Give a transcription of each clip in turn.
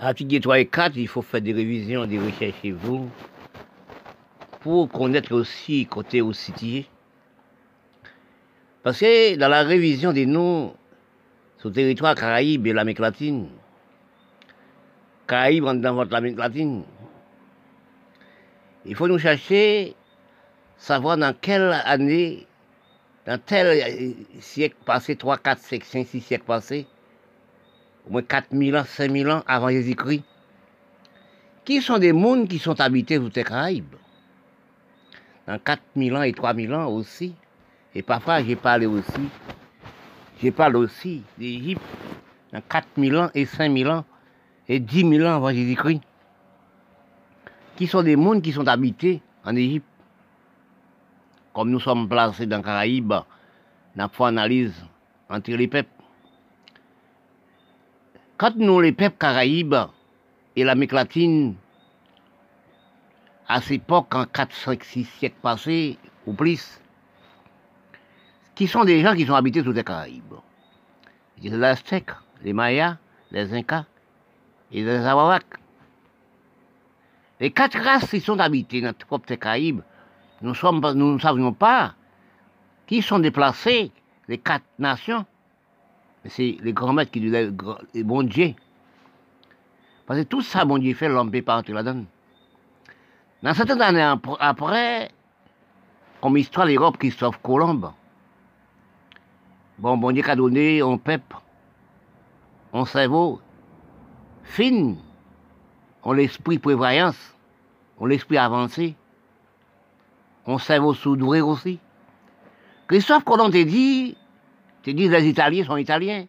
Article 3 et 4, il faut faire des révisions, des recherches chez vous, pour connaître aussi côté au city. Parce que dans la révision des noms, sur le territoire Caraïbe et l'Amérique latine, Caraïbes dans votre Amérique latine, il faut nous chercher, savoir dans quelle année, dans tel siècle passé, 3, 4, 5, 5, 6 siècles passés, au moins 4000 ans, 5000 ans avant Jésus-Christ, qui sont des mondes qui sont habités sur les Caraïbes. Dans 4000 ans et 3000 ans aussi. Et parfois, j'ai parlé aussi, j'ai parlé aussi d'Égypte dans 4000 ans et 5000 ans et 10 000 ans avant Jésus-Christ, qui sont des mondes qui sont habités en Égypte? Comme nous sommes placés dans les Caraïbes, n'a pas analyse entre les peuples. Quand nous, les peuples caraïbes et l'Amérique latine, à cette époque, en 4, 5, 6 siècles passés, ou plus, qui sont des gens qui sont habités sous les Caraïbes. Les Aztèques, les Mayas, les Incas et les Arawaks. Les quatre races qui sont habitées dans les Caraïbes, nous, nous ne savions pas qui sont déplacés, les quatre nations c'est les grands maîtres qui disent les bon Dieu. Parce que tout ça, bon Dieu fait, l'homme peut pas entrer là-dedans. Dans certaines années après, comme histoire l'Europe, Christophe Colomb, bon, bon Dieu a donné un peuple, un cerveau fin, on l'esprit prévoyance, on l'esprit avancé, on cerveau soudoué aussi. Christophe Colomb t'a dit, dis les Italiens sont Italiens.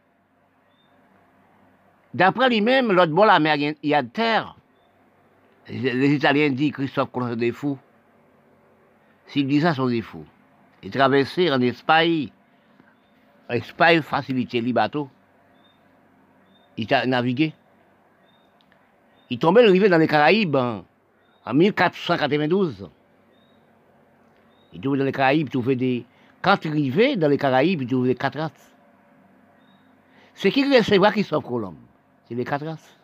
D'après lui-même, l'autre bord la mer, il y a de terre. Les Italiens disent Christophe Colomb sont des fous. S'ils disent ça, sont des fous. Ils traversaient en Espagne. Espagne facilitait les bateaux. Ils naviguaient. Ils tombaient arrivés dans les Caraïbes en, 1492. Ils tombaient dans les Caraïbes, trouvaient des, quand tu arrivais dans les Caraïbes, tu les quatre races. Ce qui vrai Christophe Colomb. C'est les quatre races.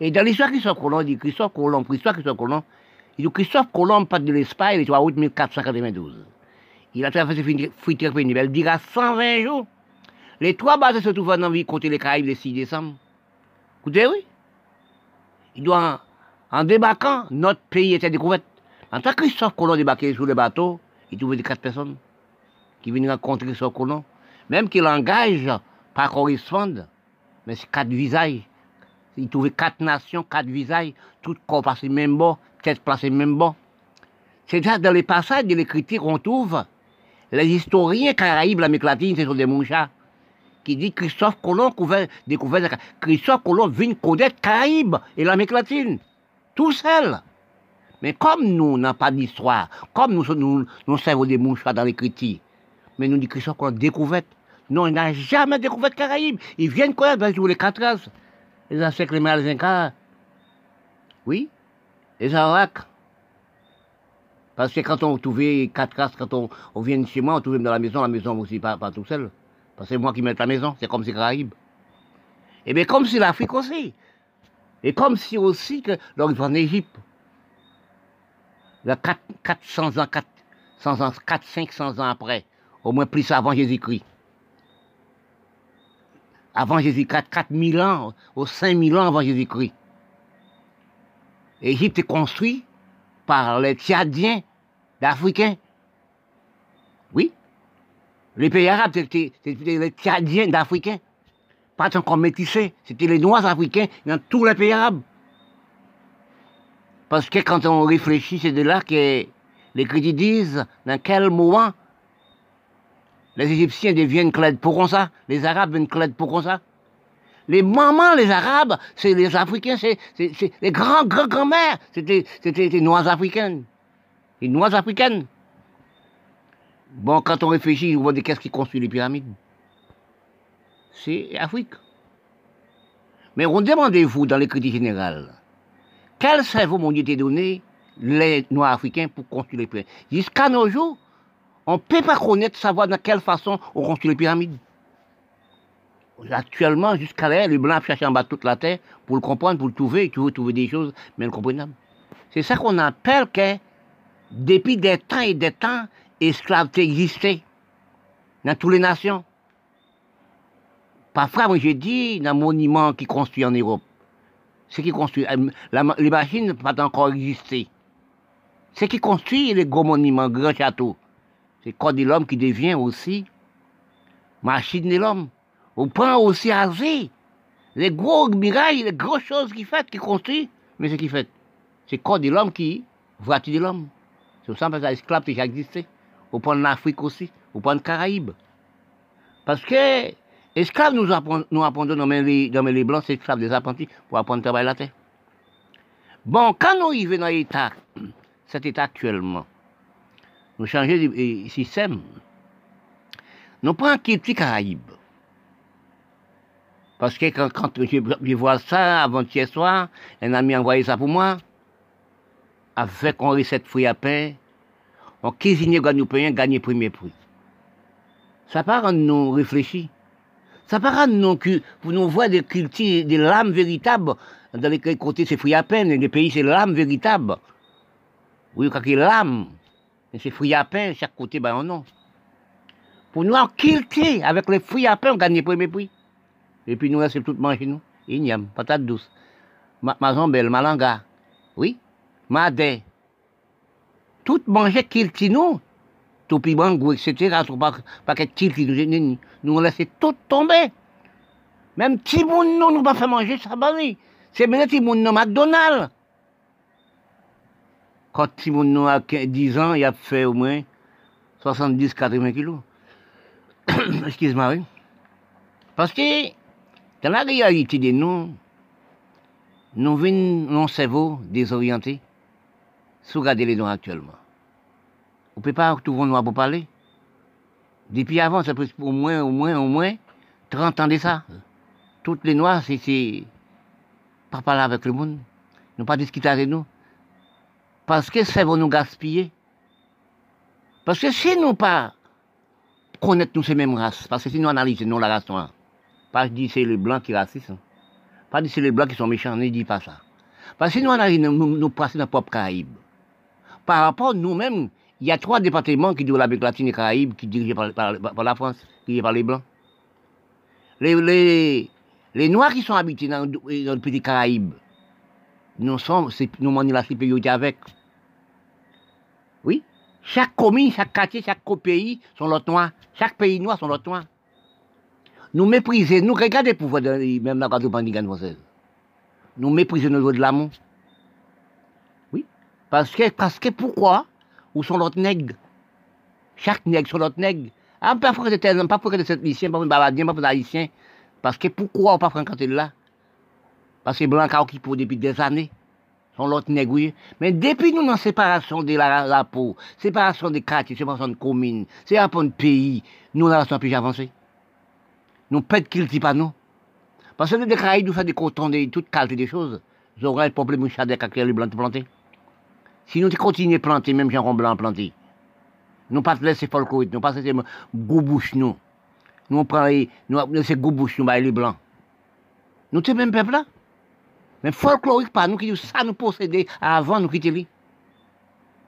Et dans l'histoire Christophe Colomb, il dit Christophe Colomb, Christophe Christophe Colomb, il dit Christophe Colomb part de l'Espagne le 3 août 1492. Il a traversé Friteur pénible. Il dira 120 jours. Les trois bases se trouvent dans vie côté les Caraïbes le 6 décembre. Écoutez, oui. Il doit, en, débarquant, notre pays était découvert. En tant que Christophe Colomb débarquait sur le bateau, il trouvait quatre personnes qui viennent rencontrer ce colon, même qu'il engage pas correspondre, mais c'est quatre visages. Il trouvait quatre nations, quatre visages, tout corps passé même bon, tête placée même bon. C'est ça dans les passages de l'écriture qu'on trouve. Les historiens caraïbes, l'Amérique latine, c'est sur des mouchards qui dit Christophe Colomb découvert Christophe Colomb vient connaître Caraïbes et l'Amérique latine. Tout seul. Mais comme nous n'avons pas d'histoire, comme nous, nous, nous servons des mouchards dans l'écriture, mais nous dit Christophe qu'on a découvert. Non, il n'a jamais découvert Caraïbes. Ils viennent connaître tous les quatre races. Les Aztèques, les Mayas, les Incas. Oui. Les Arawaks. Parce que quand on trouvait quatre races, quand on, vient chez moi, on trouvait dans la maison, la maison aussi pas, tout seul. Parce que c'est moi qui mets la maison, c'est comme si Caraïbes. Et eh bien comme si l'Afrique aussi. Et comme si aussi que l'origine en Égypte. Il y a 400 ans, 400 ans, 4, 500 ans après au moins plus avant Jésus-Christ. Avant Jésus-Christ, 4000 ans, ou 5000 ans avant Jésus-Christ. L'Égypte est construite par les Tchadiens d'Africains. Oui. Les pays arabes, c'était les Tchadiens d'Africains. Pas tant qu'on métissés, c'était les Noirs africains dans tous les pays arabes. Parce que quand on réfléchit, c'est de là que les critiques disent dans quel moment les Égyptiens deviennent claides pour ça. Les Arabes deviennent claides pour ça. Les mamans, les Arabes, c'est les Africains, c'est les grands, grands, grands-mères. C'était des noirs africaines. Les noirs africaines. Bon, quand on réfléchit, on voit des qu'est-ce qui construit les pyramides. C'est Afrique. Mais on demandez-vous dans les critiques générales, quel cerveau m'ont été donné les Noirs africains pour construire les pyramides? Jusqu'à nos jours, on ne peut pas connaître, savoir de quelle façon on construit les pyramides. Actuellement, jusqu'à là, les Blancs cherchent en bas toute la terre pour le comprendre, pour le trouver, tu veux trouver des choses, mais incompréhensibles. C'est ça qu'on appelle que, depuis des temps et des temps, esclaveté existait dans toutes les nations. Parfois, moi j'ai dit, dans un monument qui construit en Europe, ce qui construit, euh, les machines ne pas encore existé. Ce qui construit les gros monuments, grands châteaux, c'est corps de l'homme qui devient aussi machine de l'homme. On prend aussi à les gros mirailles, les grosses choses qu'il fait, qu'il construit, mais ce qu'il fait, c'est corps de l'homme qui voiture de l'homme. C'est ça que l'esclave déjà existé. On prend l'Afrique aussi, on prend le Caraïbes. Parce que esclaves nous apprennent, nous apprennent dans les, dans les blancs, c'est esclaves des apprentis pour apprendre à travailler la terre. Bon, quand nous arrivons dans l'état, cet état actuellement, nous changeons de système, nous prenons un petit Caraïbes. Parce que quand, je, vois ça avant-hier soir, un ami a envoyé ça pour moi, avec une recette fruits à pain, on cuisinier gagne pain, premier prix. Ça part nous réfléchir. Ça part nous que pour nous voir des cultures, des lames véritables dans les côtés c'est fruits à dans les pays c'est l'âme véritable. Oui, quand il l'âme, c'est fruits à pain, chaque côté, ben non. Pour nous en avec les fruits à pain, on gagne premier prix. Et puis nous, c'est tout manger nous. Igname, patate douce, ma, mazambelle, malanga, oui, madé. Tout manger kilti nous. Tout piment, etc. Pas que kilti nous, nous on laisse tout tomber. Même petit moun nous, nous pas fait manger ça, bari. C'est bien moun nous McDonald's. Quand petit moun nous a 10 ans, il a fait au moins 70-80 kilos. Excuse-moi. Parce que dans la réalité de nous, nous venons nos cerveau désorienté, sous regarder les noirs actuellement. On ne peut pas tout le pour parler. Depuis avant, ça peut au moins, au moins, au moins 30 ans de ça. Toutes les noirs, c'est pas parler avec le monde, ne pas discuter avec nous. Parce que ça va nous gaspiller. Parce que si nous pas connaître nous ces mêmes races, parce que si nous analysons nous la race noire, pas dire c'est les blancs qui racistes. Hein. Pas dire c'est les blancs qui sont méchants, ne dis pas ça. Parce que nous, on arrive, nous, nous dans notre propre Caraïbe. Par rapport à nous-mêmes, il y a trois départements qui dirigent l'Amérique latine et Caraïbe, qui dirigent par, par, la France, dirigent par les blancs. Les, les, Noirs qui sont habités dans, le petit Caraïbe, nous sommes, nous la supériorité avec. Oui. Chaque commune, chaque quartier, chaque pays sont l'autre noir. Chaque pays noir sont l'autre noir nous mépriser, nous regardez pour voir, même la radio bandigane française. Nous mépriser le niveau de l'amour. Oui. Parce que, parce que pourquoi? Où sont l'autre nègre Chaque nègre sont l'autre nègre. Ah, pas pour que pas pour que cette haïtien, pas pour babadien, pas haïtien. Parce que pourquoi on pas fréquenter là? Parce que blanc qui pour depuis des années. Sont l'autre oui. Mais depuis nous, dans séparation de la, peau, séparation des quartiers, séparation de communes, séparation de pays, nous, la plus avancée. Nous pète qu'il dit pas nous. Parce que les Caraïbes nous font des cotons, de toute qualité des choses. Auront un problème de chadec avec les blancs plantés. Si nous continuons à planter, même gens blanc planté, nous pas laisser folklorique, nous pas laisser goubouche nous. Nous prenons, nous laisser goubouche nous, bah, les blancs. Nous sommes même peuple là? Mais folklorique pas nous qui ça nous posséder avant nous quitter lui.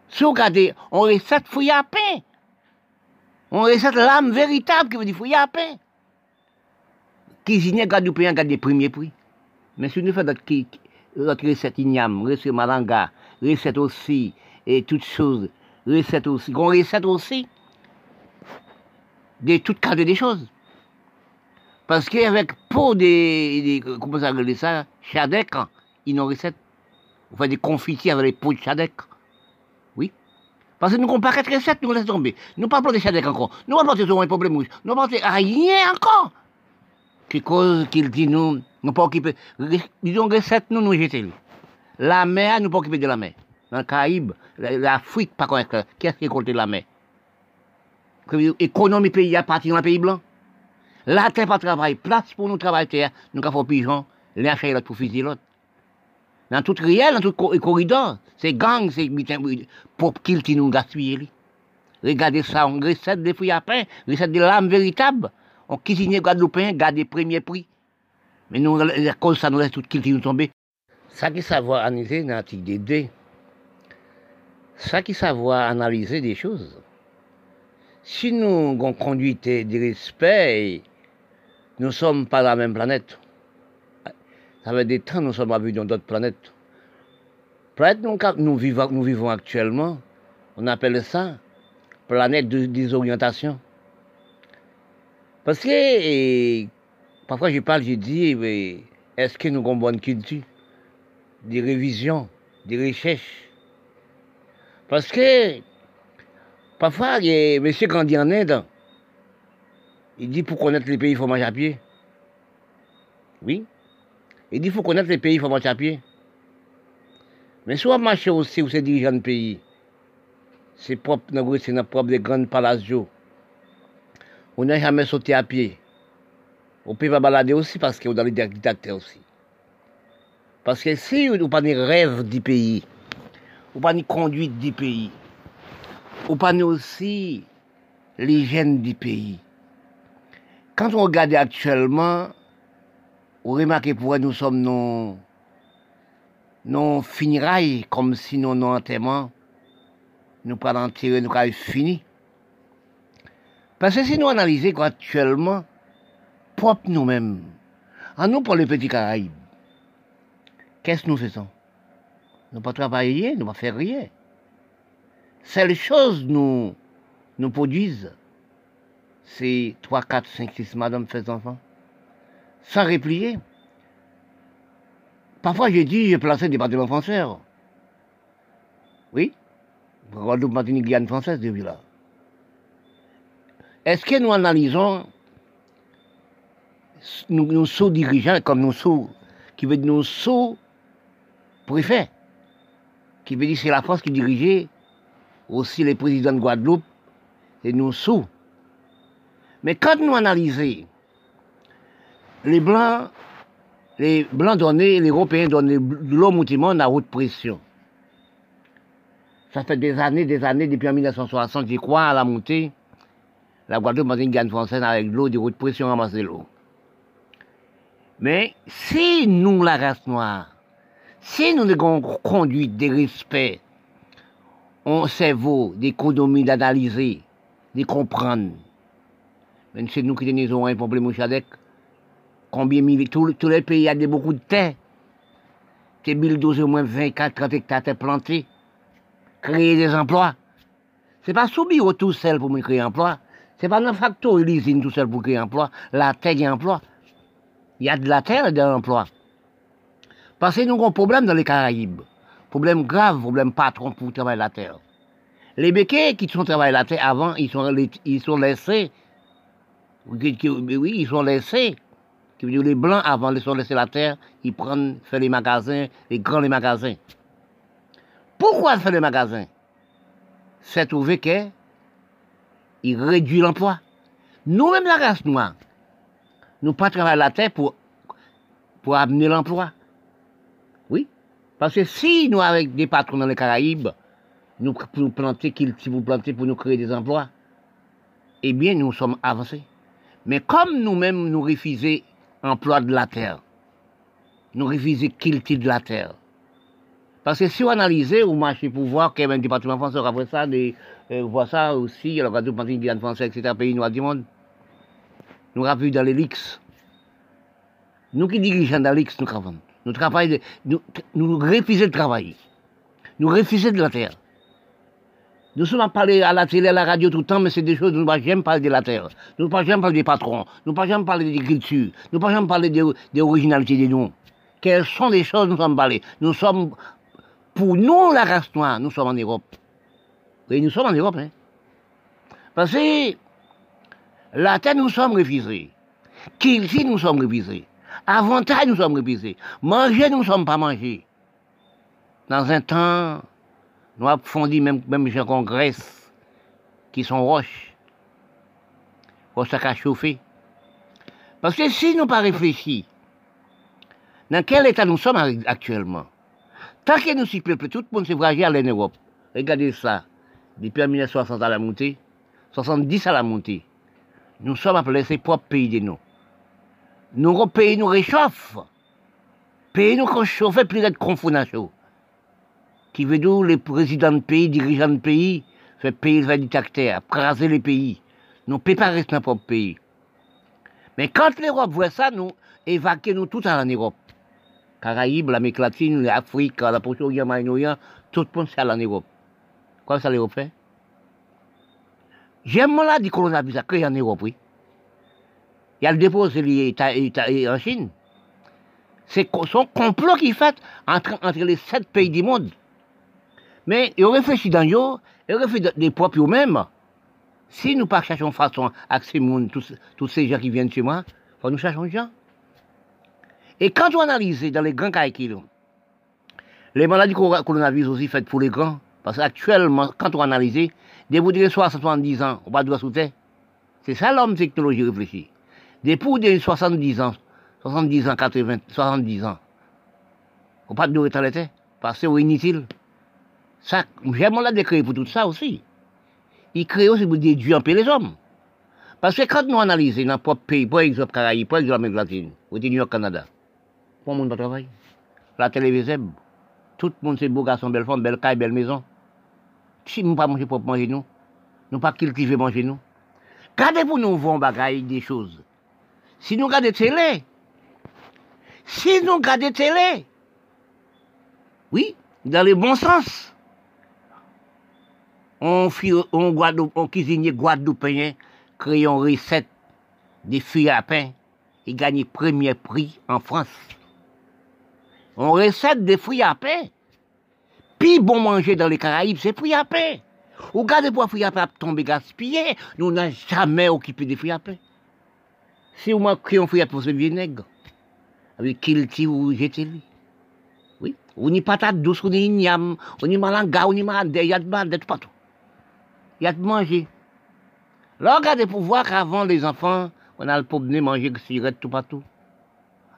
Si vous regardez, on recette pain. On recette l'âme véritable qui veut dire fouille à pain cuisinier garde du pays, garde des premiers prix. Mais si nous faisons notre recette igname, recette malanga, recette aussi, et toutes choses, recette aussi, on recette aussi de toutes cartes des choses. Parce qu'avec pour des, comment ça s'appelle ça, chadek, ils nous recette. On fait des confitures avec les pots de chadek. Oui. Parce que nous n'avons pas quatre recettes, nous laissons tomber. Nous ne parlons pas de chadek encore. Nous parlons pas de un problème. Nous parlons pas rien encore qui cause qu'il dit nous, nous pas occuper, disons recette nous, nous jeter. La mer, nous pas occuper de la mer. Dans le Caraïbe, l'Afrique, par contre, qu'est-ce qui est la mer? L'économie pays à partir d'un pays blanc? La terre pas travail, place pour nous travailler terre, nous avons pigeons, l'un fait l'autre pour fusil l'autre. Dans tout réel, dans tout corridor, c'est gang, c'est pour qu'il nous gaspille. Regardez ça, on recette des fruits à pain, recette de l'âme véritable. On cuisinier guadeloupéen garde les premiers prix. Mais nous, la cause, ça nous laisse toute culture nous tomber. Ça qui savoir analyser dans l'article des deux, ça qui savoir analyser des choses. Si nous avons conduite de respect, nous ne sommes pas la même planète. Ça fait des temps nous sommes vus dans d'autres planètes. Planète nous, nous, vivons, nous vivons actuellement, on appelle ça planète de désorientation. Parce que parfois je parle, je dis, est-ce que nous avons une bonne culture Des révisions, des recherches. Parce que parfois, il y a M. Gandhi en Inde, il dit pour connaître les pays, il faut manger à pied. Oui. Il dit faut connaître les pays, il faut marcher à pied. Mais soit marcher aussi, où c'est dirigeant de pays, c'est propre, c'est propre des grandes palacios. On n'a jamais sauté à pied. On peut pas balader aussi parce qu'on a les dictateurs aussi. Parce que si on n'a pas de rêve du pays, on n'a pas de conduite du pays, on n'a pas aussi l'hygiène du pays. Quand on regarde actuellement, vous remarquez pourquoi nous sommes non, finirailles, comme si nous, non enterrement, nous pas tirer, nous avons fini. Parce que si nous analysons actuellement, propre nous-mêmes, en nous pour les petits Caraïbes, qu'est-ce que nous faisons? Nous pas travailler, nous pas faire rien. Seule chose nous nous produisent, c'est 3, 4, 5, 6 madame fait enfants sans replier. Parfois, j'ai dit, j'ai placé des bâtiments français. Oui. Guadeloupe, Martinique, Guyane française, depuis là. Est-ce que nous analysons nous, sous-dirigeants comme nous sous, qui veut dire nous sous-préfets, qui veut dire c'est la France qui dirigeait aussi les présidents de Guadeloupe, et nous sous. Mais quand nous analysons les Blancs, les Blancs donnaient, les Européens donnaient l'homme monde à haute pression. Ça fait des années, des années, depuis 1960, je crois, à la montée, la Guadeloupe dans une gagne française avec l'eau de haute pression ramasser l'eau. Mais si nous, la race noire, si nous avons conduite de respect, on cerveau, d'économie, d'analyser, de comprendre, c'est nous qui avons un problème Chadec, Combien de tous, tous les pays, a des, beaucoup de terre. C'est 1012 au moins 24, 30 hectares de plantés. Créer des emplois. C'est pas bureau tout seul pour me créer emploi. C'est pas dans factory, l'usine tout seul pour créer emploi. La terre, il y emploi. Il y a de la terre et de l'emploi. Parce que nous avons un problème dans les Caraïbes. Problème grave, problème patron pour travailler la terre. Les béquets qui sont travaillés la terre avant, ils sont, ils sont laissés. Oui, ils sont laissés les blancs, avant de se laisser la terre, ils prennent, font les magasins, les grands les magasins. Pourquoi faire les magasins? C'est trouver qu'ils réduisent l'emploi. Nous-mêmes, la race noire, nous pas la terre pour, pour amener l'emploi. Oui. Parce que si nous, avec des patrons dans les Caraïbes, nous, pour nous planter, si vous pour nous créer des emplois, eh bien, nous sommes avancés. Mais comme nous-mêmes, nous refusons emploi de la terre. Nous refusons qu'il de la terre. Parce que si on analyse ou marche pour voir y a un département français, après ça, de, euh, voir ça aussi, alors radio Guyane français, etc., pays noirs du monde. Nous avons vu dans les LIX. Nous qui dirigeons dans l'X, nous travaillons. Nous travaillons, nous, nous refusons de travailler. Nous refusons de la terre. Nous sommes à parler à la télé, à la radio tout le temps, mais c'est des choses, nous ne jamais parler de la terre. Nous ne jamais parler des patrons. Nous ne jamais parler des cultures. Nous ne jamais parler des originalités des noms. Quelles sont les choses nous sommes parlés? Nous sommes, pour nous, la race noire, nous sommes en Europe. Oui, nous sommes en Europe, hein. Parce que la terre, nous sommes refusés. Culture, nous sommes refusés. Avantage, nous sommes refusés. Manger, nous ne sommes pas mangés. Dans un temps nous avons fondu même, même gens qu'on graisse, qui sont roches, roches à chauffer. Parce que si nous pas réfléchi, dans quel état nous sommes actuellement Tant que nous s'y plaît, tout le monde s'est fragile en Europe. Regardez ça. Depuis 1960 à la montée, 70 à la montée. Nous sommes appelés ces propres pays de nous. Nos pays nous réchauffent. Pays nous réchauffent plus d'être confondation. Qui veut dire les présidents de pays, dirigeants de pays, fait pays les dictateurs, craser les pays. Nous ne pouvons pas rester dans notre pays. Mais quand l'Europe voit ça, nous évacuons nous tout en Europe. Caraïbes, l'Amérique latine, l'Afrique, la Proche-Orient, Moyen-Orient, tout le monde c'est en Europe. Quoi ça l'Europe fait? J'aime là du coronavirus créé en Europe, oui. Il y a le dépôt en Chine. C'est son complot qui fait entre les sept pays du monde. Mais il réfléchit dans eux, il réfléchit des propres eux-mêmes. Si nous ne cherchons façon avec ces monde, tous, tous, ces gens qui viennent chez moi, nous chercher des gens. Et quand on analyse dans les grands cas les maladies coronavirus aussi faites pour les grands, parce qu'actuellement, quand on analyse, dès vous direz 70 ans, on va doit sous C'est ça l'homme technologie réfléchit. Depuis 70 ans, 70 ans, 80, 70 ans, on pas de rester parce que c'est inutile. Ça, j'aime la décret pour tout ça aussi. Il crée aussi pour déduire peu les hommes. Parce que quand nous analysons dans notre pays, par exemple Caraïbes, par exemple l'Amérique latine, ou New York, Canada, tout le monde va travailler. La télévision, tout le monde c'est beau garçon, belle femme, belle caille, belle maison. Si nous ne pas manger pour manger nous, nous pas cultiver manger nous. Gardez pour nous voir bagaille des choses. Si nous regardons télé, si nous regardons télé, oui, dans le bon sens, on, on, on cuisinier guadeloupéen créé une recette des fruits à pain et gagné premier prix en France. On recette des fruits à pain. Puis bon manger dans les Caraïbes, c'est fruits à pain. Regardez pour fruits à pain tomber gaspillé, nous n'avons jamais occupé des fruits à pain. Si vous créez un fruit à pain, c'est vinaigre? Avec kilti ou jeteli. Oui. On y patate douce, on y igname, on malanga, on y malade, il de tout il y a de manger. Là, regardez pour voir qu'avant, les enfants, on a le problème de manger des cigarettes tout partout.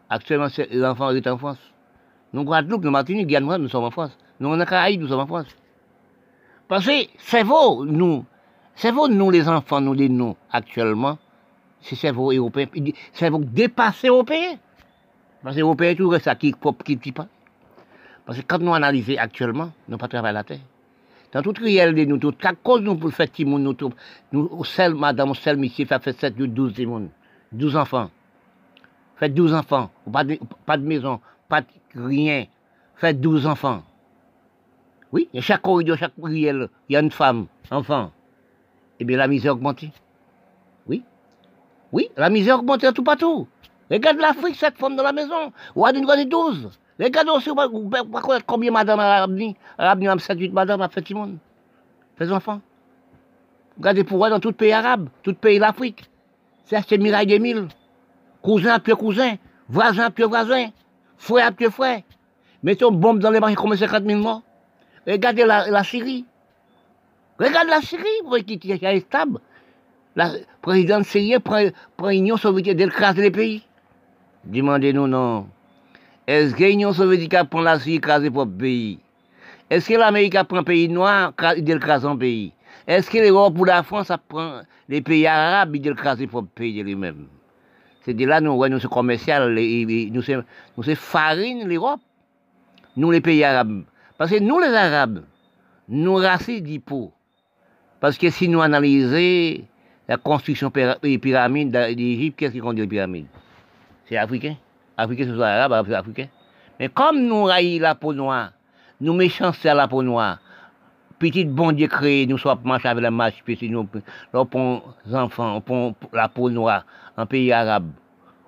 Actuellement, les enfants sont en France. Nous, Guadeloupe, nous, Martinique, Guyane, nous sommes en France. Nous, on a Caraïbes, nous sommes en France. Parce que c'est vous, nous, c'est vous, nous, les enfants, nous, les nous, actuellement, c'est vous, européens, c'est vous dépasser européens. Parce que les européens, tout ça qui qui qui pas. Parce que quand nous analysons actuellement, nous pas travailler la terre. Dans toute réalité, nous, toute la cause nous pour faire Timoun, nous, nous, seul, madame, seul, monsieur, fait 7, 12 Timoun, 12 enfants. Faites 12 enfants, pas de, pas de maison, pas de rien. Faites 12 enfants. Oui, et chaque corridor, chaque prière, il y a une femme, enfant. Eh bien, la misère augmente. Oui. Oui, la misère augmente tout partout. Regarde l'Afrique, cette femme dans la maison. Ou à d'une 12. Regardez aussi, vous ne combien madame a amené, a amené 7-8 madame a fait tout le monde. Les enfants. Regardez pour dans tout le pays arabe, tout le pays d'Afrique. C'est acheter miraille des mille. Cousin après cousin, voisin après voisin, frère après frère. Mettons une bombe dans les marchés comme 50 000 morts. Regardez la, Syrie. Regardez la Syrie, pour qui est stable. La présidente syrienne prend, prend l'Union soviétique d'écraser les pays. Demandez-nous non. Est-ce que l'Union soviétique prend la Syrie écraser pour le pays? Est-ce que l'Amérique prend pays noir et écraser un pays? Est-ce que l'Europe ou la France prend les pays arabes et écraser pour le pays lui-même? C'est de là nous, nous sommes commerciaux, nous sommes nous farine l'Europe, nous les pays arabes. Parce que nous les Arabes, nous racistes d'hypo. Parce que si nous analysons la construction des pyramides d'Égypte, qu'est-ce qu'on dit les pyramides? C'est africain. Afrique sous arabe, africain. Mais comme nous raillons la peau noire, nous méchants à la peau noire, petit bon Dieu créé, nous sommes marchés avec la marche, petit nous, nous prenons enfants, on prend la peau noire, en pays arabe.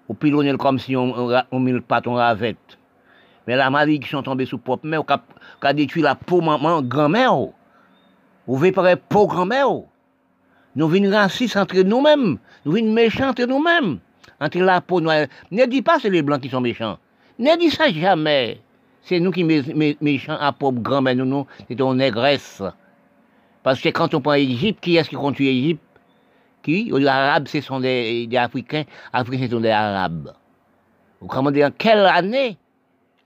Ou pilonner comme si on, on, on met le pâton ravette. Mais la maladie qui sont tombés sous propre mère, qui a détruit la peau maman, grand-mère, ou veut paraître peau grand-mère, nous venons racistes entre nous-mêmes, nous venons méchants entre nous-mêmes. Entre la peau noire. Ne dis pas que c'est les blancs qui sont méchants. Ne dis ça jamais. C'est nous qui sommes méchants à pauvre grand-mère, nous, nous, c'est ton négresse. Parce que quand on prend l'Égypte, qui est-ce qui conduit l'Égypte Qui? Les Arabes, ce sont des, Africains. Africains, ce sont des Arabes. Vous comprenez? En quelle année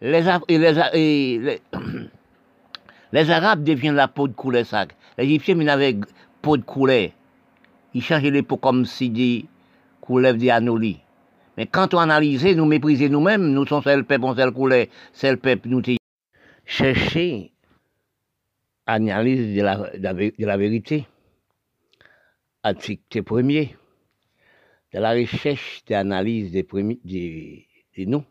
les, les, les, Arabes deviennent la peau de couleur sac. Les Égyptiens, ils avaient peau de couleur. Ils changeaient les peaux comme si des coulève des anolies. Mais quand on analyse, nous mépriser nous-mêmes, nous sommes seul peuple, on seul couleur, seul peuple, nous chercher analyse de la, de la, vérité. Article premier, de la recherche d'analyse des, des, des noms.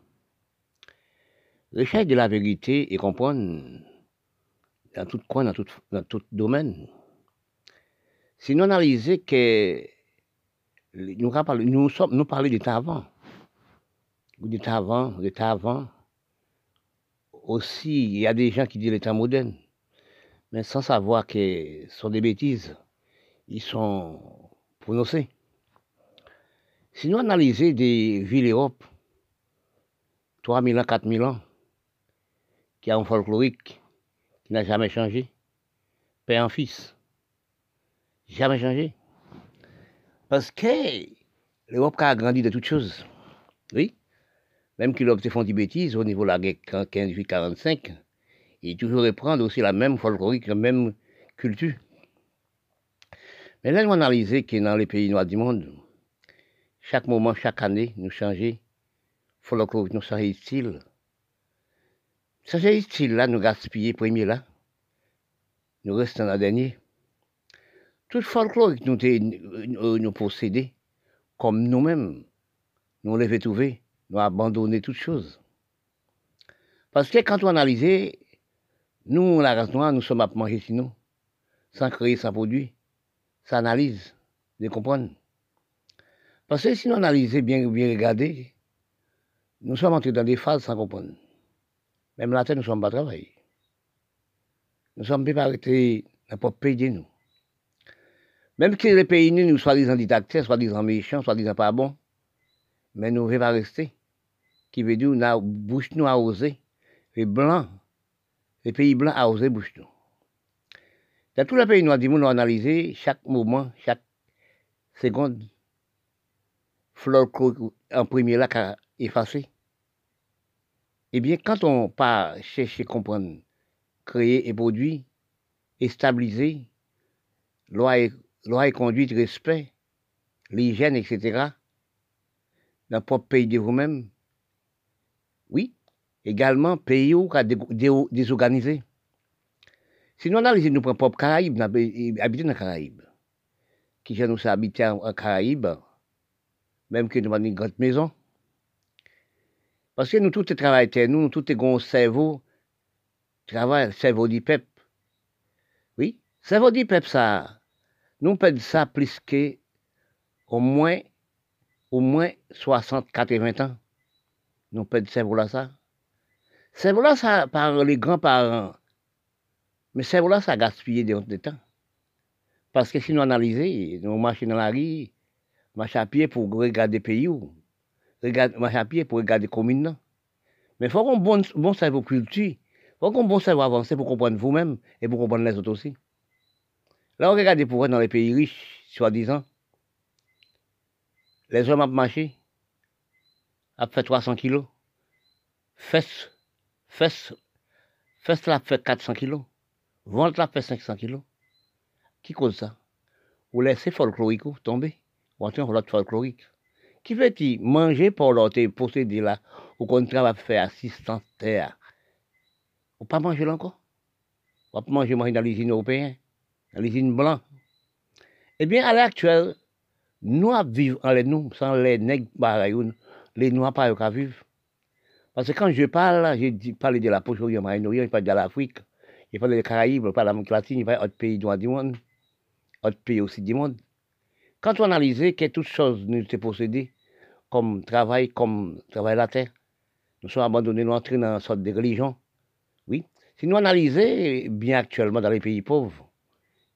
Recherche de la vérité et comprendre dans tout coin, dans tout, dans tout domaine. Si nous analysons que nous, nous, sommes, nous parlons d'état avant, d'état avant, d'état avant, aussi, il y a des gens qui disent l'état moderne, mais sans savoir que ce sont des bêtises, ils sont prononcés. Si nous analysons des villes Europe, 3000 ans, 4000 ans, qui a un folklorique qui n'a jamais changé, père en fils, jamais changé. Parce que l'Europe a grandi de toutes choses. Oui. Même qu'il a fait des bêtises au niveau de la guerre 15-45, il toujours reprendre aussi la même folklorique, la même culture. Mais là, nous analysons que dans les pays noirs du monde, chaque moment, chaque année, nous changeons folklorique, nous changeons style. Changer style là, nous gaspillons premier là, nous restons le dernier. Tout folklorique nous, nous, nous possédons, comme nous-mêmes, nous l'avons trouvé, nous abandonné toutes choses. Parce que quand on analyse, nous, la race noire, nous sommes à manger sinon, sans créer, sans produire, sans analyse, de comprendre. Parce que si nous analysons bien, bien regarder, nous sommes entrés dans des phases sans comprendre. Même la terre, nous ne sommes pas travaillés. Nous sommes arrêtés dans notre pays de nous. Même que les pays nous, nous soi-disant didacteurs, soi-disant méchants, soi-disant pas bons, mais nous ne pas rester. Qui veut dire, nous, bouche nous a osé. Les blancs, les pays blancs a osé bouche nous. Dans tous les pays noirs du monde, analysé chaque moment, chaque seconde, flore en premier là, a effacé. Eh bien, quand on part chercher, comprendre, créer et produire, et stabiliser, loi et, loi et conduite, respect, l'hygiène, etc., dans le propre pays de vous-même, oui, également pays où désorganisé. Si nous analysons nos propres Caraïbes, nous habitons dans les Caraïbes. Qui nous habiter en Caraïbes, même que nous avons une grande maison. Parce que nous tous travaillons, nous, nous tous un cerveau, travail, cerveau du peuple. Oui, cerveau du peuple, ça, nous perdons ça plus que au moins, au moins 60, 80 ans. Nous perdons là, ça. Cerveau là, ça, par les grands-parents, mais c'est là ça gaspillé de, temps. Parce que si nous analysons, nous marchons dans la rue, marchons à pied pour regarder le pays, marchons à pied pour regarder la commune. Mais il faut qu'on bon, bon cerveau culture, il faut qu'on bon cerveau avancé pour comprendre vous-même et pour comprendre les autres aussi. Là, on regarde pour dans les pays riches, soi-disant, les hommes ont marché, ont fait 300 kilos. Fesse, fesse, fesse là fait 400 kilos. Vente la fait 500 kilos. Qui cause ça? Vous laissez folklorique tomber. Ou entrer l'autre folklorique. Qui dire manger pour l'autre posséder là, ou qu'on travaille faire assistance terre? Ou pas manger là encore? Ou pas manger dans l'usine européenne, dans l'usine blanche. Eh bien, à l'heure actuelle, nous vivons en les nous, sans les nègres les noirs pas vivre. Parce que quand je parle, je parle de la poche au Moyen-Orient, je parle de l'Afrique il parle des Caraïbes, il parle de l'Amérique latine, il parle d'autres pays du monde, d'autres pays aussi du monde. Quand on analyse que toutes choses nous étaient possédées, comme travail, comme travail la terre, nous sommes abandonnés, nous entrés dans une sorte de religion. Oui. Si nous analysons bien actuellement dans les pays pauvres,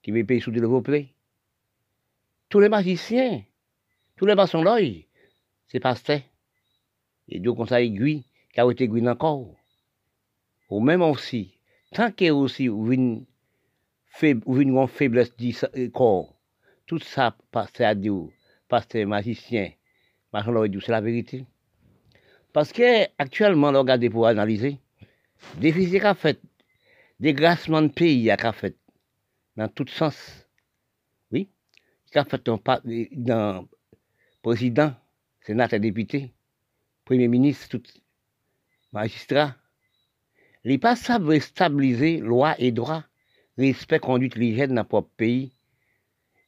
qui sont les pays sous-développés, tous les magiciens, tous les maçons l'œil, c'est pasteurs. Et donc, on s'est aiguille, qui a été aiguille encore. Ou même aussi, tant qu'il y a aussi une, faiblesse du euh, corps, tout ça, pasteur à Dieu, pasteur magicien, c'est la vérité. Parce que actuellement, regardez pour analyser, déficit qu'a fait, dégracement de pays a fait, dans tout sens. Oui, qu'a fait dans président, sénateur, député, premier ministre, tout magistrat, les pas savent stabiliser loi et droit, respect, conduite, l'hygiène dans propre pays.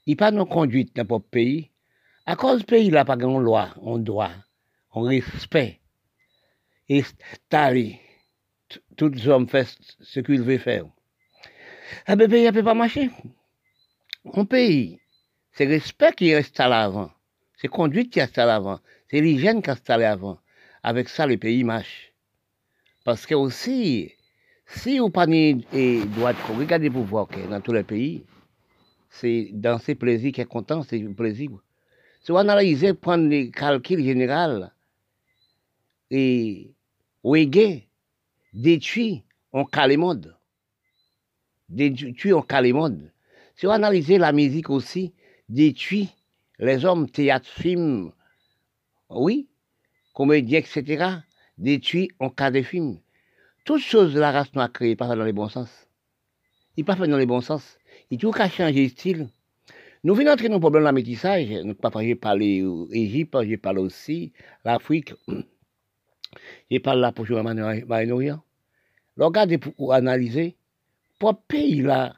Il pas non conduite dans propre pays. À cause du pays là, pas de loi, on droit, on respect. Et installé. Tout les hommes font ce qu'ils veulent faire. Ah ben, le pays ne peut pas marcher. Mon pays, c'est respect qui reste à l'avant. C'est conduite qui reste à l'avant. C'est l'hygiène qui reste à l'avant. Avec ça, le pays marche. Parce que aussi, si vous prenez et droit de regardez pour voir que dans tous les pays, c'est dans ces plaisirs qui est content, c'est le plaisir. Si vous analysez, prendre les calculs généraux, et reggae, détruit, on calme le monde. Détruit, on calme le monde. Si vous analysez la musique aussi, détruit les hommes, théâtre, film, oui, comédiens, etc., détruit en cas de film. Toutes choses la race noire créée, pas dans le bon sens. Il pas fait dans le bon sens. Il tout qu'à changer style. Nous venons entrer dans le problème de la métissage. Nous j'ai parlé l'Égypte, j'ai parlé aussi l'Afrique. J'ai parlé là pour jouer à Moyen-Orient. Regardez pour analyser. Pour pays là,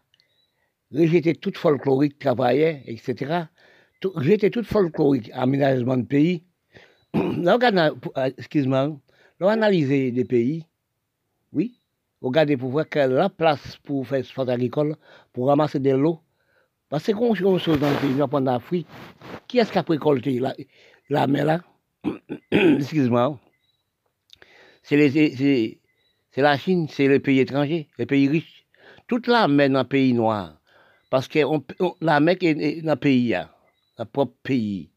rejeter toute folklorique travaillait, etc. Rejeter toute folklorique aménagement de pays. Regardez, excuse-moi, analyser des pays, oui, regardez pour voir quelle la place pour faire sport agricole, pour ramasser de l'eau. Parce que quand on chose dans le pays, en Afrique, qui est-ce qui a récolté la, la mer là? Excuse-moi. C'est la Chine, c'est les pays étrangers, les pays riches. Toute la mer dans le pays noir. Parce que la mer est dans le pays, dans le propre pays,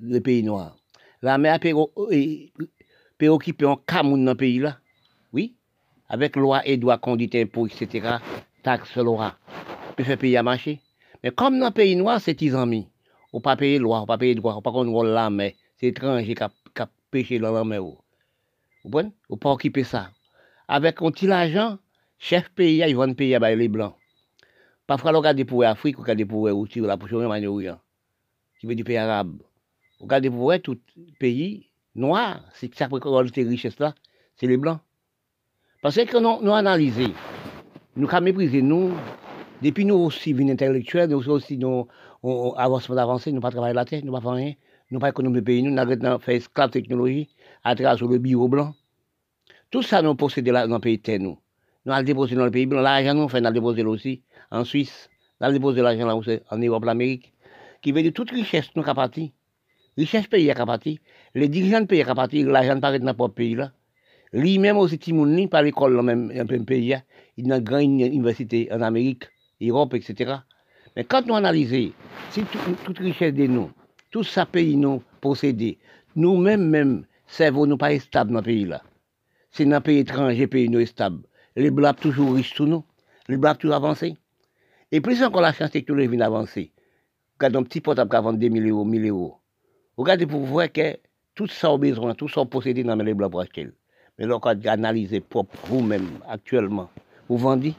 le pays noir. La mer peut occuper un Cameroun dans le pays là. Oui. Avec loi et droit, conduite, impôts, etc. Taxe, loi. Peut faire payer à marcher. Mais comme dans le pays noir, c'est ils amis. On pas payer loi, on pas payer droit, on pas qu'on la mer. C'est étranger qui a, pêché dans la mer. Vous comprenez? On pas occuper ça. Avec un petit argent, chef pays, ils vont payer à les blancs. Parfois, on regarde pour l'Afrique, on regarde pour aussi, la pour le qui veut du pays arabe. On regarde pour tout pays noir, c'est que ça récolter richesse là, c'est les blancs. Parce que nous, nous analysons, nous avons méprisé nous, depuis nous aussi, nous intellectuels, nous aussi, nous, avancement d'avancée, nous pas travailler la terre, nous pas faire rien, nous pas économiser le pays, nous avons fait esclave technologie à travers le bureau blanc. Tout ça, nous possédons dans le pays terre, nous. Nous allons déposer dans le pays l'argent, nous fait, nous déposer aussi en Suisse, nous allons déposer l'argent là en Europe, l'Amérique, qui veut dire toute richesse, nous avons parti. Richesse pays à parti. Les dirigeants pays à parti, l'argent paraît dans notre pays là. Lui-même aussi, Timouni, par l'école dans même, même pays, il a une grande université en Amérique, Europe, etc. Mais quand nous analysons, si toute richesse de nous, tout ça pays nous posséder, nous-mêmes, même, cerveau nous pas stable dans le pays là. C'est dans un pays étranger, pays nous stable. Les blancs toujours riches sous nous, les blancs toujours avancés. Et plus encore la chance technologique vient avancer. Quand un petit portable qui vendre 2000 euros, 1000 euros, regardez pour voir que tout ça au besoin, tout ça possédé dans les blancs pour acheter. Mais là, quand analysez propre vous-même actuellement, vous vendez?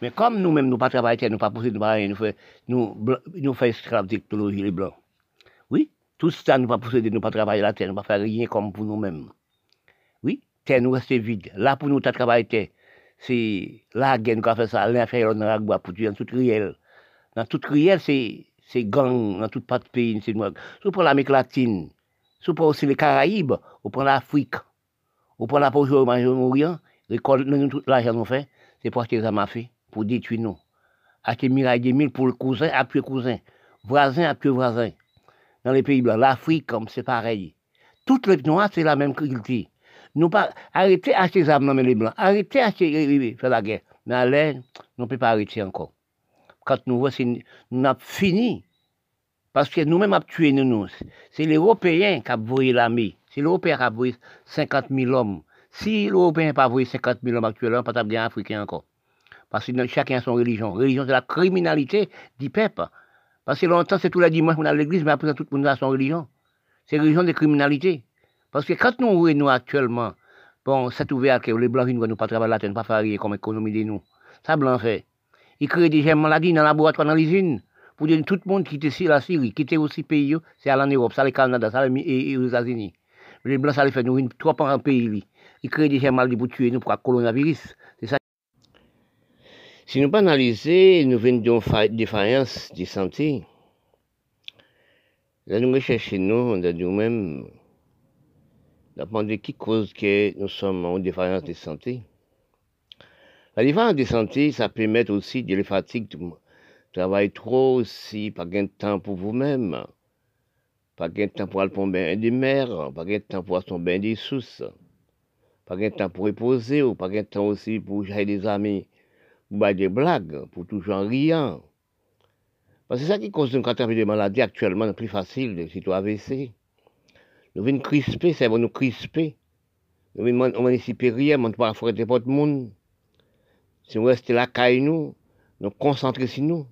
Mais comme nous-mêmes, nous ne pas travailler, nous pas posséder, nous rien, nous faisons nous, nous fait technologie les blancs. Oui, tout ça, nous ne pas posséder, nous ne pas travailler la terre, nous ne pas faire rien comme pour nous-mêmes. Oui, terre nous reste vide. Là, pour nous, tu travailler c'est la nous avons fait ça, l'inférieur dans la pour tuer dans toute riel. Dans toute riel, c'est gang, dans toute partie du pays, c'est noir. Surtout pour l'Amérique latine, pour aussi les Caraïbes, ou pour l'Afrique. Ou pour la poche au Moyen-Orient, récolte tout l'argent nous fait, c'est pour acheter des armes pour détruire nous. Acheter mille des mille pour le cousin, appuyer cousin, voisin, appuyer voisin. Dans les pays blancs, l'Afrique, comme c'est pareil. Toutes les noirs, c'est la même culture. Nous pas arrêter d'acheter des armes dans les blancs, arrêter d'acheter, faire la guerre. Mais à nous ne pouvons pas arrêter encore. Quand nous voyons, nous avons fini. Parce que nous-mêmes avons tué nous. C'est les Européens qui ont volé l'armée. Si l'Européen a volé 50 000 hommes, si l'Européen n'a pas volé 50 000 hommes actuellement, pas bien africain encore. Parce que chacun a son religion. Religion, c'est la criminalité du peuple. Parce que longtemps, c'est tous les dimanches qu'on a l'église, mais après, tout le monde a son religion. C'est religion de criminalité. Parce que quand nous nous actuellement, bon, c'est ouvert que les blancs ne nous pas travailler la terre, pas faire comme économie de nous. Ça, blanc fait. Ils créent des maladies dans le laboratoire, dans l'usine, pour dire tout le monde quitte la Syrie, quitte aussi pays, c'est aller en Europe, ça le Canada, ça aux États-Unis. Les Blancs, ça les fait nous une trop en pays. Ils créent déjà mal pour tuer nous pour le coronavirus. C'est ça. Si nous pas analyser, nous venons d'une défaillance de santé. Là, nous recherchons nous, nous-mêmes, de qui cause que nous sommes en défaillance de santé. La défaillance de santé, ça peut mettre aussi de la fatigue, travailler trop aussi, pas de temps pour vous-même, pas de temps pour aller bain des mers, pas de temps pour aller bain des sources, pas de temps pour reposer, ou pas de temps aussi pour gérer des amis, pour des blagues, pour toujours en riant. Parce que c'est ça qui cause une catégorie de maladies actuellement, c'est plus facile, si tu AVC. Nous venons crisper, ça va nous crisper. Nous venons, on ici rien, on ne pas affronter pas le monde. Si on reste là, nous, nous concentrer sur nous.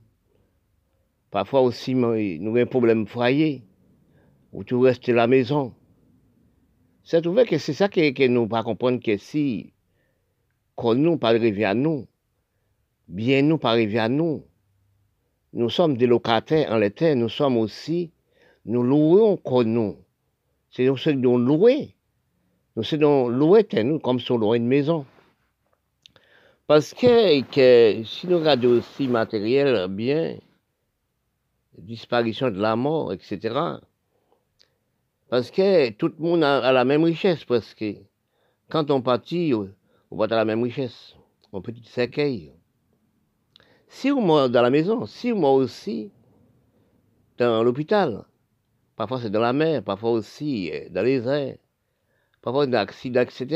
Parfois aussi, nous avons un problème foyer, où tu restes à la maison. C'est vrai que c'est ça que, que nous pas comprendre que si, quand nous pas arriver à nous, bien nous pas arriver à nous, nous sommes des locataires en l'été, nous sommes aussi, nous louons comme nous. C'est nous qui nous louer. Nous sommes louer, nous, comme si on louait une maison. Parce que, si nous regardons aussi matériel, bien, disparition de la mort, etc. Parce que tout le monde a, la même richesse, parce que quand on partit, on va dans la même richesse, un petit cercueil. Si on meurt dans la maison, si on meurt aussi dans l'hôpital, parfois c'est dans la mer, parfois aussi euh, dans les airs, parfois dans l'accident, etc.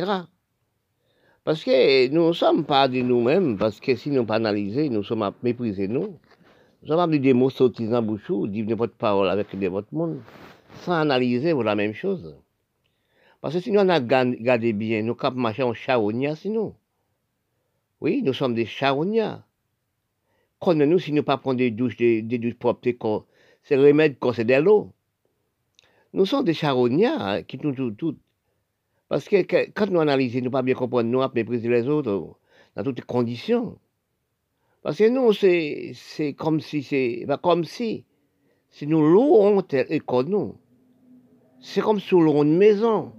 Parce que nous ne sommes pas de nous-mêmes, parce que si nous ne pas analysés, nous sommes à mépriser nous. Nous sommes à des mots sortis en bouchou, dire votre parole avec de votre monde, sans analyser pour la même chose. Parce que si nous on a gardé bien, nous cap marcher en charognat, sinon. Oui, nous sommes des charognats nous si nous pas prendre des douches, des, douches propres, c'est remède quand c'est de l'eau? Nous sommes des charognards hein, qui nous tout, tout. Parce que, quand nous analysons, nous pas bien comprendre, nous mépriser les autres dans toutes les conditions. Parce que nous, c'est comme si, c'est bah, comme si, si nous louons comme nous, c'est comme si nous louons une maison.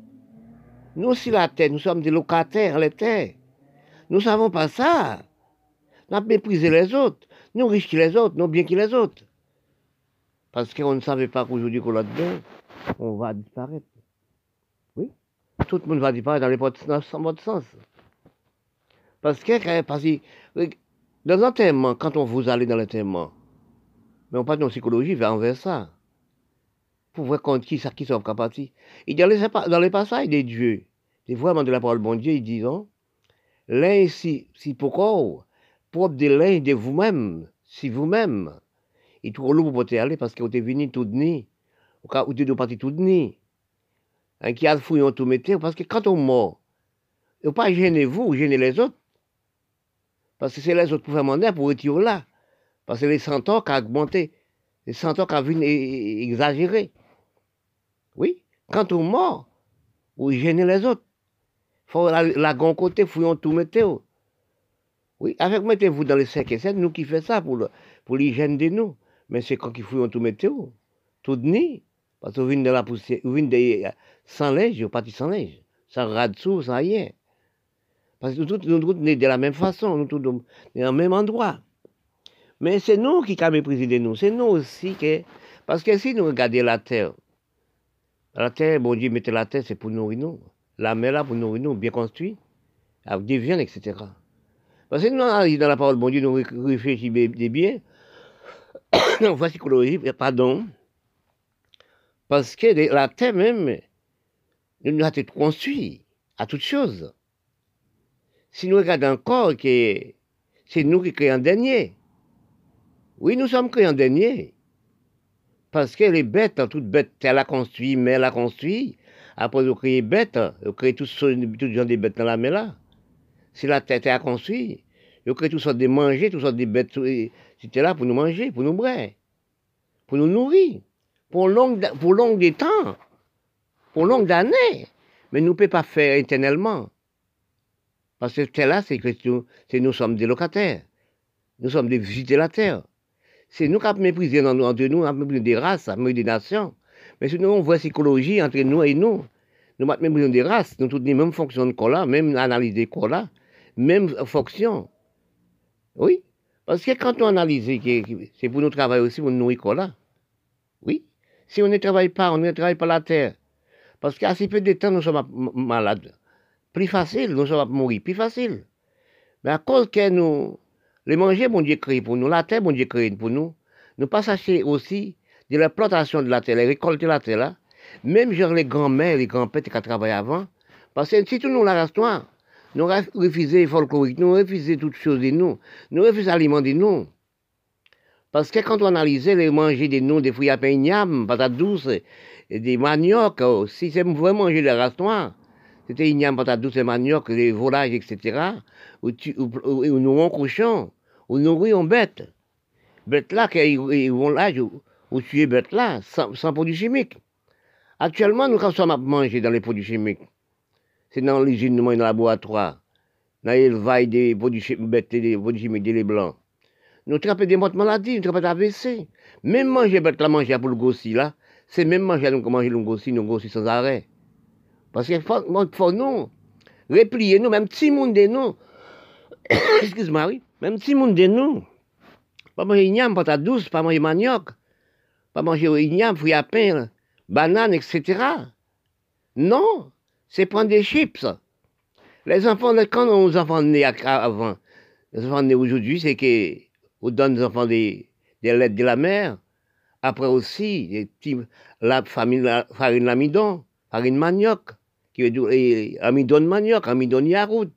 Nous, si la terre, nous sommes des locataires, les terres. Nous ne savons pas ça. Nous méprisé les autres. Nous riches que les autres, nous bien que les autres. Parce qu'on ne savait pas qu'aujourd'hui qu'on l'a dedans, on va disparaître. Oui. Tout le monde va disparaître dans les votre sens. Parce que, parce que dans l'enterrement, quand on vous allez dans l'enterrement, mais on parle de psychologie vers envers ça. Pour voir contre qui ça qui sont capables. Et dans les, dans les passages des dieux, c'est vraiment de la parole de bon Dieu, ils disent, l'un si, si pourquoi propre de l'un de vous-même, si vous-même, et tout le monde peut aller parce que vous êtes venu tout nuit, ou vous êtes parti tout nuit. Un qui a fouillé tout mettre, parce que quand on mort, ne pas gêner vous, gêner les autres. Parce que c'est les autres pour faire demander pour retirer là. Parce que les centaures qui ont augmenté, les centaures qui ont vu exagérer. Oui, quand on mort, vous gênez les autres. faut la, la côté, fouillons tout mettre. Oui, avec mettez-vous dans les 5 et 7, nous qui fait ça pour, pour l'hygiène de nous. Mais c'est quand il faut tout météo, tout nuit. Parce que vous venez de la poussière, vous venez de, sans neige, vous parti sans neige, sans radou, sans rien. Parce que nous tous, nous tous, de la même façon, nous tous, dans le même endroit. Mais c'est nous qui avons méprisé de nous, c'est nous aussi que, parce que si nous regardons la terre, la terre, bon Dieu, mettez la terre, c'est pour nourrir nous. La mer là, pour nourrir nous, bien construit, avec des viandes, etc. Parce que nous, dans la parole bon Dieu, nous réfléchissons bien. non, voici psychologie, pardon. Parce que la terre même, nous a été construit à toutes choses. Si nous regardons encore que c'est nous qui créons dernier. Oui, nous sommes créés en dernier. Parce que les bêtes, toutes bêtes, elle a construit, mais elle a construit. Après, nous créons bêtes, nous créons tous, tous gens des bêtes dans la mer là. Si la tête a construit, ils ont créé tout sortes de manger, tout sortes de bêtes. C'était là pour nous manger, pour nous boire, pour nous nourrir, pour long, pour long des temps, pour longues années. Mais nous ne pouvons pas faire éternellement. Parce que là, c'est que nous, nous sommes des locataires. Nous sommes des visiteurs de la terre. C'est nous qui avons méprisé entre nous, nous méprisé des races, des nations. Mais sinon, on voit psychologie entre nous et nous. Nous avons méprisé des races, nous avons toutes les mêmes fonctions de corps même analyse des corps même fonction. Oui. Parce que quand on analyse, c'est pour nous travailler aussi, pour nous nourrir là. Oui. Si on ne travaille pas, on ne travaille pas la terre. Parce qu'à si peu de temps, nous sommes malades. Plus facile, nous sommes mourir, plus facile. Mais à cause que nous, les manger, bon Dieu créé pour nous, la terre, bon Dieu créé pour nous, nous pas aussi de la plantation de la terre, les récolter la terre là, même genre les grands-mères, les grands-pères qui travaillé avant, parce que si tout nous la race nous refusons folklorique, nous refusons toutes choses de nous, nous refusons l'aliment de nous. Parce que quand on analysait les manger des noms, des fruits à igname, patates douces, des maniocs, oh, si c'est vraiment manger les races c'était igname, patates douces, manioc, les volailles, etc., ou, nous en cochon, ou nous en bête. Bête là, qui vont là, ou tuer bête là, sans, produits chimiques. Actuellement, nous, sommes à manger dans les produits chimiques, c'est dans l'usine, dans le laboratoire, dans l'élevage des produits bêtes, des produits chimiques, des blancs. Nous trappons des morts maladies, nous trappons des AVC. Même manger bête là, manger pour le gossi là, c'est même manger, nous manger le gossi, nous gossi sans arrêt. Parce qu'il faut, faut nous replier nous, même si monde de nous, excuse-moi, oui, même si monde de nous, pas manger igname, patate douce, pas manger manioc, pas manger igname, fruits à pain, banane, etc. Non, c'est prendre des chips. Les enfants, quand nos enfants nés avant, les enfants nés aujourd'hui, c'est qu'on donne aux enfants des, des lettres de la mer. Après aussi, des petits, la famille, la farine d'amidon, farine manioc, qui dire amidon de manioc, amidon de.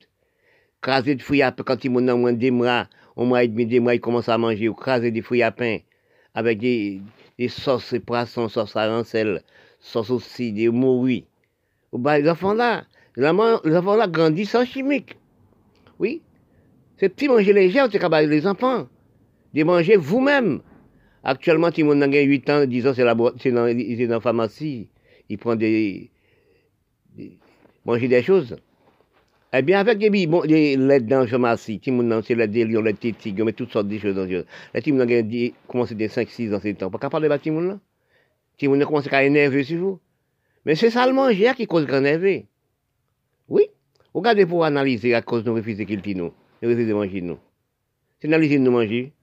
Craser de fruits à pain, quand ils ont moins des mois, au mois et demi, des mois, ils commencent à manger, ou craser des fruits à pain, avec des, des sauces, des poissons, sauces à sauces aussi, des morues. Bah, les enfants là, les enfants là grandissent sans chimique. Oui. C'est petit manger léger, c'est capable les enfants. De manger vous-même. Actuellement, si mon a 8 ans, 10 ans, c'est dans, dans la pharmacie. Il prend des, manger des choses. Eh bien, avec des, bon, des lettres dans la pharmacie, si mon c'est la délire, la tétique, met toutes sortes de choses dans le La team a commencé des 5-6 ans, c'est temps. Pas capable de battre là. Si mon a commencé à énerver sur vous. Mais c'est ça le manger qui cause grand nerveux. Oui. Regardez pour analyser à cause de nos refusés qu'il dit nous. Refusons de manger nous. C'est analyser de nous manger.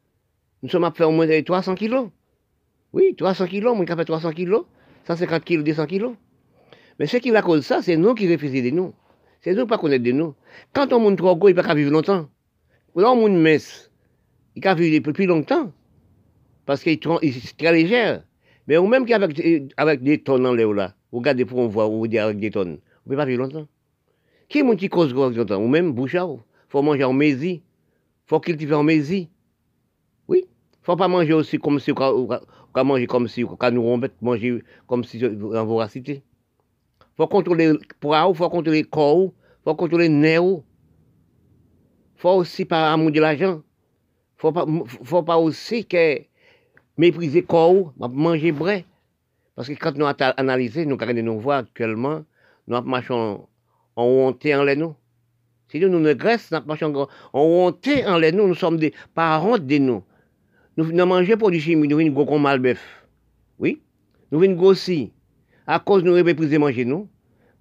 Nous sommes à faire au moins 300 kilos. Oui, 300 kilos, moi qui fait 300 kilos. 150 kilos, 200 kilos. Mais ce qui va cause ça, c'est nous qui refusons de nous. C'est nous pas connaître de nous. Quand on monte trop gros, il ne peut pas vivre longtemps. Là, on monte mince. Il peut vivre plus longtemps. Parce qu'il est très léger. Mais ou même qu'avec avec des tonnes en l'air là. Regardez pour on voit, ou dire avec des tonnes. On ne peut pas vivre longtemps. Qui est mon petit cause longtemps? Ou même bouchard. Il faut manger en mésie. Il faut cultiver en mésie. Ne faut pas manger aussi comme si on manger comme si on nous manger comme si en voracité. Faut contrôler le poids, faut contrôler le corps, faut contrôler le nerf. Il faut aussi pas de l'argent. Il ne faut pas aussi que mépriser corps, manger vrai. Parce que quand nous analysons, nous regardons nous voir actuellement, nous marchons en honte en l'air nous. Si nous nous graissons, nous marchons en honte en l'air nous, nous sommes des parents de nous. Nous ne mangeons pas du chimie, nous venons gros comme malbœuf. Oui? Nous venons grossir. À cause nous mépriser manger nous,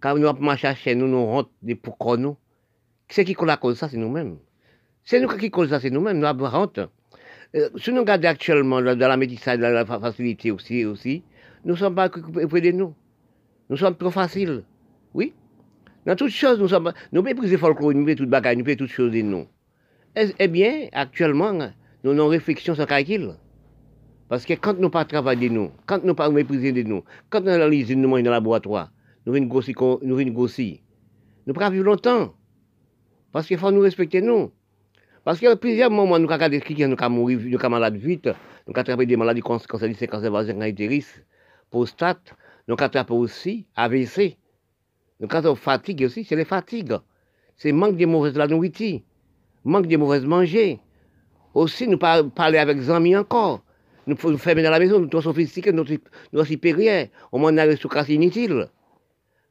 quand nous marchons chez nous, nous rentrons des pourquoi nous. C'est qui cause ça, c'est nous-mêmes. C'est nous qui cause ça, c'est nous-mêmes, nous avons honte. Euh, si nous regardons actuellement dans la médecine, dans la facilité aussi, aussi, nous ne sommes pas près de nous. Nous sommes trop faciles. Oui? Dans toutes choses, nous sommes. Nous méprisons folklore, nous faisons toutes bagages, nous faisons toutes choses de nous. Eh bien, actuellement, nous avons réflexion sur calcul. Parce que quand nous pas travailler nous, quand nous pas mépriser de nous, quand nous analysons nous dans le laboratoire, nous venons grossir, nous venons grossir. Nous pas vivre longtemps. Parce qu'il faut nous respecter nous. Parce qu'il y a plusieurs moments, nous avons qui nous avons mourir, nous avons malades vite, nous avons attrapé des maladies comme cancer du cancer vascular, prostate, nous attrape aussi AVC. Nous avons fatigue aussi, c'est les fatigues. C'est manque de mauvaise la nourriture, manque de mauvaise manger. Aussi, nous parler avec amis encore. Nous nous fermer dans la maison, nous sommes sophistiqués, nous sommes supérieurs. On a sous casse inutile.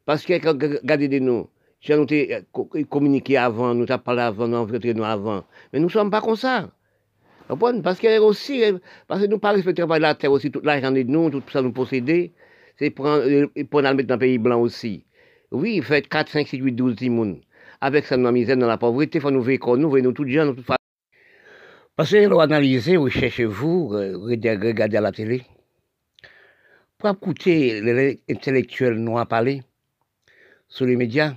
Parce que, regardez de nous, j'ai nous communiqué avant, nous avons parlé avant, nous avons nous avant. Mais nous ne sommes pas comme ça. Parce que aussi, parce que nous pas respecter la terre aussi, toute l'argent de nous, tout ça nous posséder, c'est pour, pour nous mettre dans le pays blanc aussi. Oui, faites 4, 5, 6, 8, 12 timounes. Avec ça, dans la misère, dans la pauvreté, il faut nous vivre nous, nous, tous gens, nous, toutes Parce que vous analysez, vous cherchez-vous, regardez à la télé. Pour écouter les intellectuels noirs parler sur les médias,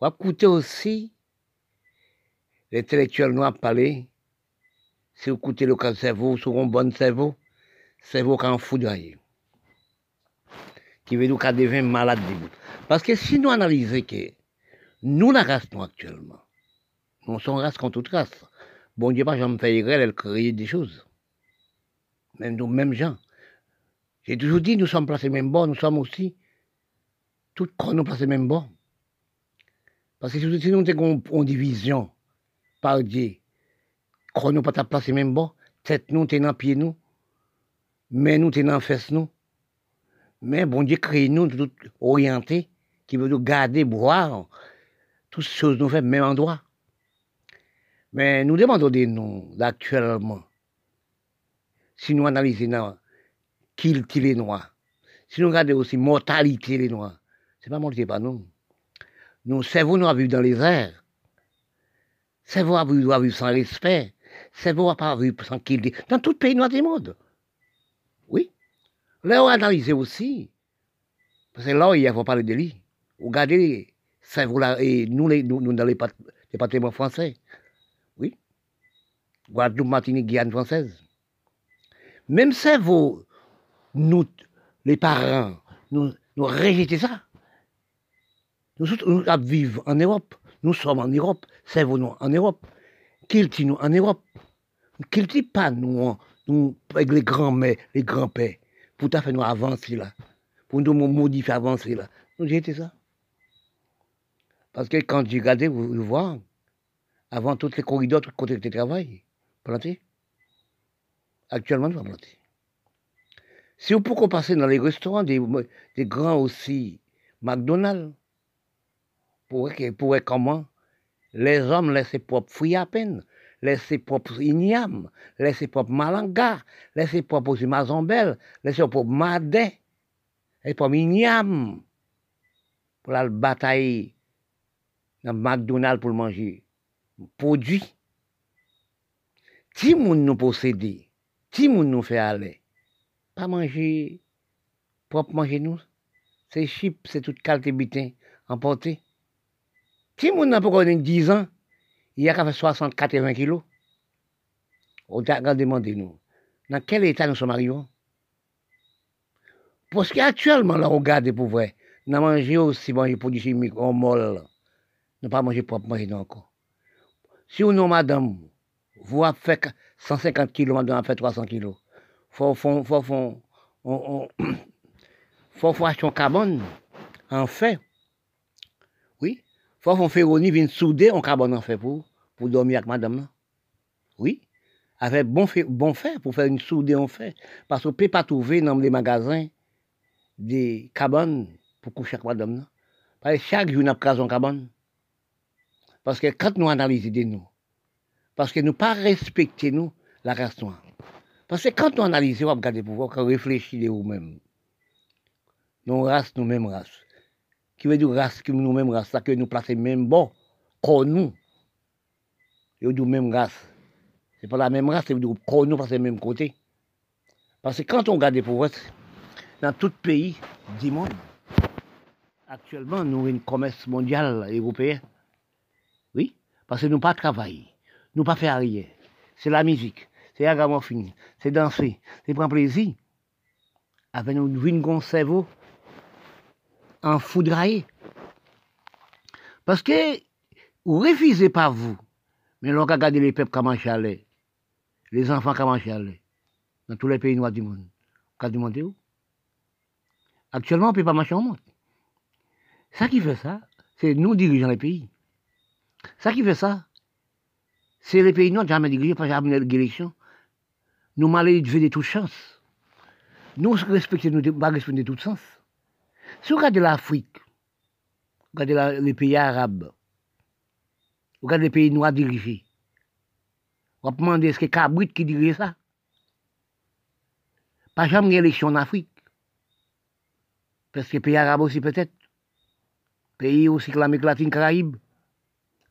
vous écouter aussi les intellectuels noirs parler si vous écoutez le cerveau, sur un bon cerveau, cerveau qui en foudroyé. Qui veut nous qu'à devenir malade. Parce que si nous analysons que nous, la race, actuellement, nous sommes race contre toute race. Bon Dieu, pas j'en fais elle crée des choses. Même nous, même gens. J'ai toujours dit, nous sommes placés même bon, nous sommes aussi, tout corps nous placés même bon. Parce que si nous avons une division par Dieu, Croix nous pas place même bon, tête nous t'es dans pied nous, mais nous t'es dans fesse nous. Mais bon Dieu crée nous tout orienté, qui veut nous garder, boire, toutes choses nous fait même endroit. Mais nous demandons de nous, actuellement, si nous analysons qui les noirs, si nous regardons aussi mortalité les noirs, c'est pas mortalité pas nous. Nous, cerveau nous à vivre dans les airs. Cerveau à vivre sans respect. C'est vous pas vu tranquille dans tout pays noir du monde. Oui. Là, on analyse aussi. Parce que là, il faut parler de lui. Regardez, vous là, et nous, les, nous, nous dans les départements français. Guadeloupe, Martinique, Guyane française. Même c'est vous, nous, les parents, nous, nous ça. Nous, vivons en Europe. Nous sommes en Europe. C'est vous, nous, en Europe qu'il nous en Europe. Qu'il dit pas nous, avec les grands-mères, les grands-pères, pour faire nous avancer là, pour nous modifier avancer là. Nous j'ai ça. Parce que quand j'ai regardé, vous, voyez, avant tous les corridors, tous les côtés de travail, plantés. Actuellement, nous sommes planter. Si vous pouvez passer dans les restaurants des, grands aussi, McDonald's, pour, pour comment? Les hommes laissent ses propres fruits à peine, laissent ses propres ignames, laissent ses propres malangas, laissent ses propres mazambelles, laissent ses propres madets, ses propres ignames, pour la bataille dans McDonald's pour manger. Produit. Si moun nous posséder, si moun nous fait aller, pas manger, propre manger nous, c'est chip, c'est toute qualité bitin emporté. Si moun n'a pas 10 ans, il y a qu'à faire 60, 80 kilos. On t'a demandé nous, dans quel état nous sommes arrivés? Parce qu'actuellement, là, on regarde pour vrai, nous mangeons aussi bon, les produits chimiques, on molle. Nous pas manger propre manger encore. Si on madame, avez fait 150 kilos, madame a fait 300 kilos. Faut, faut, faut, on, faut acheter un carbone, en fait. Oui, faut qu'on fait Roni vienne souder en carbone en fait pour, pour dormir avec madame. Oui. Avec bon fait, bon fait pour faire une soudée en fait. Parce qu'on peut pas trouver dans les magasins des cabanes pour coucher avec madame. Parce que chaque jour, on a un cabane. Parce que quand nous analysons de nous, parce que nous pas respecter nous, la race noire. Parce que quand nous analysons, on regarde pour voir, on réfléchit de nous-mêmes. Nous race, nous-mêmes race qui veut dire race, que nous-mêmes race, ça que nous plaçons même bon, comme nous. Et nous même race. C'est pas la même race, c'est qu'on nous place même côté. Parce que quand on regarde les pauvres, dans tout pays du monde, actuellement, nous avons une commerce mondial européen. Oui, parce que nous pas travailler, nous pas faire rien. C'est la musique, c'est la c'est danser, c'est prendre plaisir. Avec nous, une cerveau en foudraillé. Parce que vous refusez pas vous, mais l'on regarde les peuples comment chalet, les enfants comment chalet, dans tous les pays noirs du monde. Vous demandé où Actuellement, on ne peut pas marcher en monde. Ça qui fait ça, c'est nous dirigeants les pays. Ça qui fait ça, c'est les pays noirs jamais dirigés, pas jamais d'élection. Nous mal de toutes chances. Nous respectons, nous pas respecter de tout sens. Si vous regardez l'Afrique, vous regardez les pays arabes, vous regardez les pays noirs dirigés, On va demander est-ce que Cabrit qui dirait ça? Pas jamais élection en Afrique. Parce que pays arabe aussi peut-être. Pays aussi que l'Amérique latine, Caraïbe.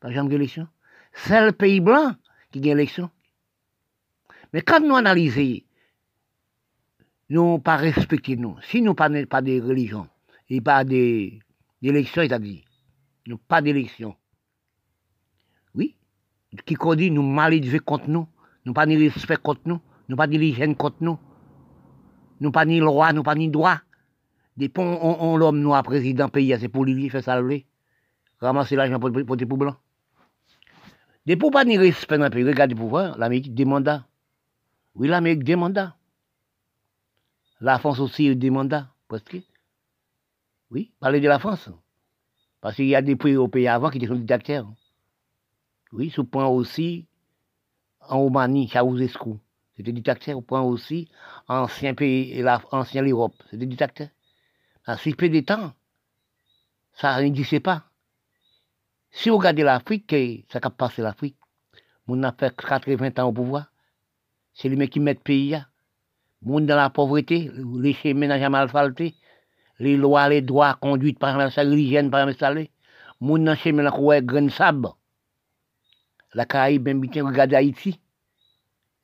Pas jamais élection. C'est le pays blanc qui gagne l'élection. Mais quand nous analysons, nous pas respecter nous. Si nous pas pas de religion et pas d'élection, c'est-à-dire, nous pas d'élection. Oui, qui dit nous mal contre nous, nous pas ni respect contre nous, nous pas ni hygiène contre nous, nous pas ni loi, nous pas ni droit. Depuis on, on, l'homme noir président pays, c'est pour lui faire salver, ramasser l'argent pour, pour, pour. Depuis pas ni respect dans le pays, regardez le pouvoir, l'Amérique demanda. Oui, l'Amérique demanda. La France aussi demanda, presque. Oui, parlez de la France. Parce qu'il y a des pays pays avant qui étaient dictateurs. Oui, ce point aussi en Roumanie, Ceausescu, c'était dictateur. Au point aussi ancien pays, et ancien l'Europe, c'était dictateur. À si peu de temps, ça n'existait pas. Si vous regardez l'Afrique, ça a passé l'Afrique. On a fait 80 ans au pouvoir. C'est lui qui met le pays là. Monde dans la pauvreté, les chemins n'ont jamais asphalté, les lois, les droits conduites par la l'hygiène par installé. Monde dans le chemin là, ouais, grain sable. La Caraïbe, même bien, regarde Haïti.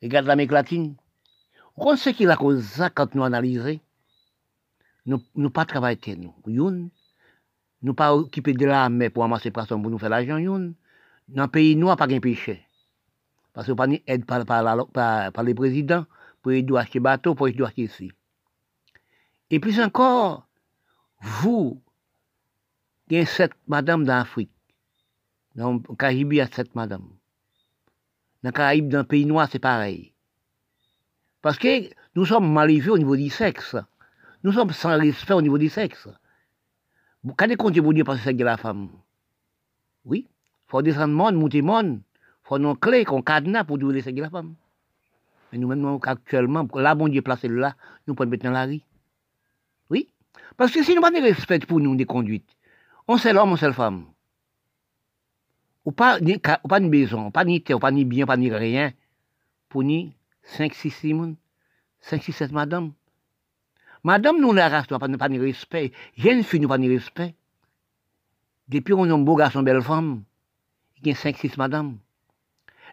Regarde l'Amérique latine. On sait qu'il a cause ça quand nous analysons. Nous ne pas travailler, nous. Nous pas occuper de l'armée pour amasser personne pour nous faire l'argent. Dans le pays noir, pas de péché. Parce que pas aide par, par, par, par les présidents pour aider acheter bateau, pour aider acheter ici. Et plus encore, vous, il y a sept madames d'Afrique. Dans le Caraïbe, il y a sept. Dans le Caraïbe, dans le pays noir, c'est pareil. Parce que nous sommes mal élevés au niveau du sexe. Nous sommes sans respect au niveau du sexe. Quand est-ce qu'on dit parce que c'est la femme Oui. Faut descendre monde, monter monde. Faut une clé, qu'on cadenas pour dire c'est la femme. Mais nous-mêmes, actuellement, là, bon Dieu placé là, nous pouvons mettre dans la. Oui. Parce que si nous n'avons respect pour nous, des conduites, on sait l'homme, on sait la femme. Ou pas, ni, ou maison, pas ni terre, pas ni bien, pas ni rien. Pour ni 5, 6, 6 5, 6, 7 madame. Madame, nous, la race, pas, pas ni respect. Jeune fille, nous pas ni respect. Depuis on a un beau garçon, belle femme, il y a 5, 6 madame.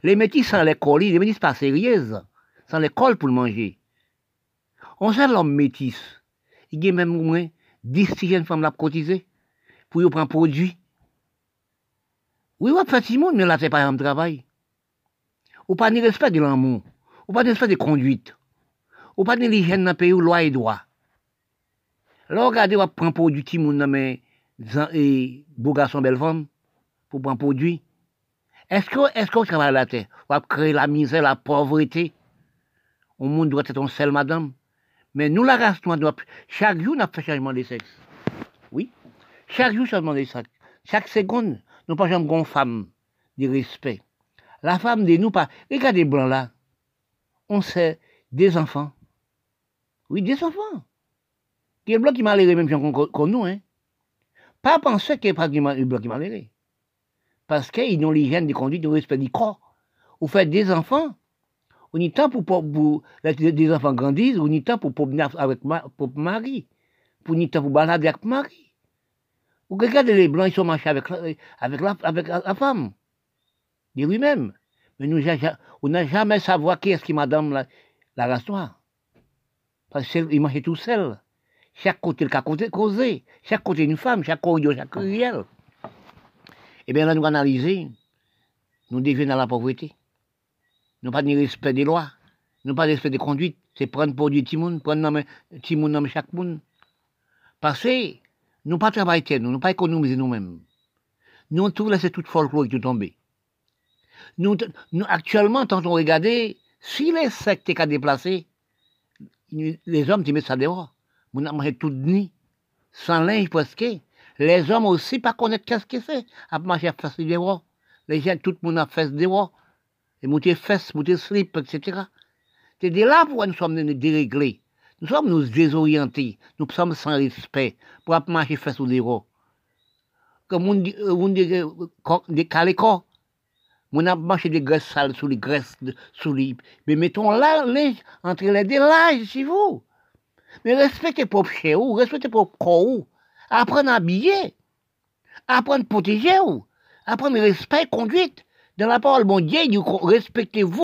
Les métis sans l'école, les métis pas sérieuses sans l'école pour le manger. On sait l'homme métis. Il y a même au moins 10 jeunes femmes la cotiser pour y prendre produit. Oui, on fait mais là, c'est pas un travail. Ou pas ni respect de l'amour. Ou pas de respect de conduite. Ou pas de l'hygiène dans le pays où loi et droit. Là, regardez, on prend produit, monde, mais, et beau garçon, belle femme, pour prendre produit. Est-ce qu'on est travaille la terre? On va créer la misère, la pauvreté. Au monde doit être un seul madame. Mais nous, la race noire, doit, chaque jour, on fait changement de sexe. Oui. Chaque jour, changement de sexe. Chaque seconde, nous pas jamais une femme de respect. La femme de nous pas. Regardez les blancs là. On sait des enfants. Oui, des enfants. Qui est blanc qui m'a l'air même comme nous, hein. Pas penser qu'il n'y a pas de blanc qui m'a l'air. Parce qu'ils ont l'hygiène de conduite, le respect du corps. Vous faites des enfants temps pour, pour, pour des enfants grandissent, on y temps pour venir avec pour mari, pour y temps pour balader avec mari. Vous regardez les blancs, ils sont marchés avec, avec, la, femme, de lui-même. Mais nous, on n'a jamais savoir qui est-ce qui madame la, la race noire. Parce qu'il marchait tout seul. Chaque côté, le cas causé. Chaque côté, une femme, chaque côté, chaque riel. Eh bien, là, nous analyser, nous devenons dans la pauvreté nous pas de respect des lois, nous pas de respect des conduites, c'est prendre pour du timoun, prendre timoun dans chaque monde. Parce que nous pas travailler, nous, nous pas économiser nous-mêmes. Nous tout laisser toute folklore qui tomber. Nous, nous, actuellement, quand on regarde, si les sectes sont déplacés, les hommes, ils mettent ça dehors. Nous avons mangé tout nuit, sans linge presque. Les hommes aussi pas connaître qu'est-ce que c'est, à marcher à faire dehors. Les gens, tout le monde a fait dehors et monter fesses, monter slip, etc. C'est de là pourquoi nous sommes déréglés. Nous sommes nous désorientés. Nous sommes sans respect pour marcher fesses ou des Comme on dit, on dit, des calécos. On a mangé des graisses sales sous les graisses sous les. Mais mettons là, entre les deux là, si vous. Mais respectez propre chez vous, respectez propre corps. Apprenez à habiller. Apprenez à protéger vous. Apprenez respect, conduite. Dans la parole, mon Dieu, respectez-vous.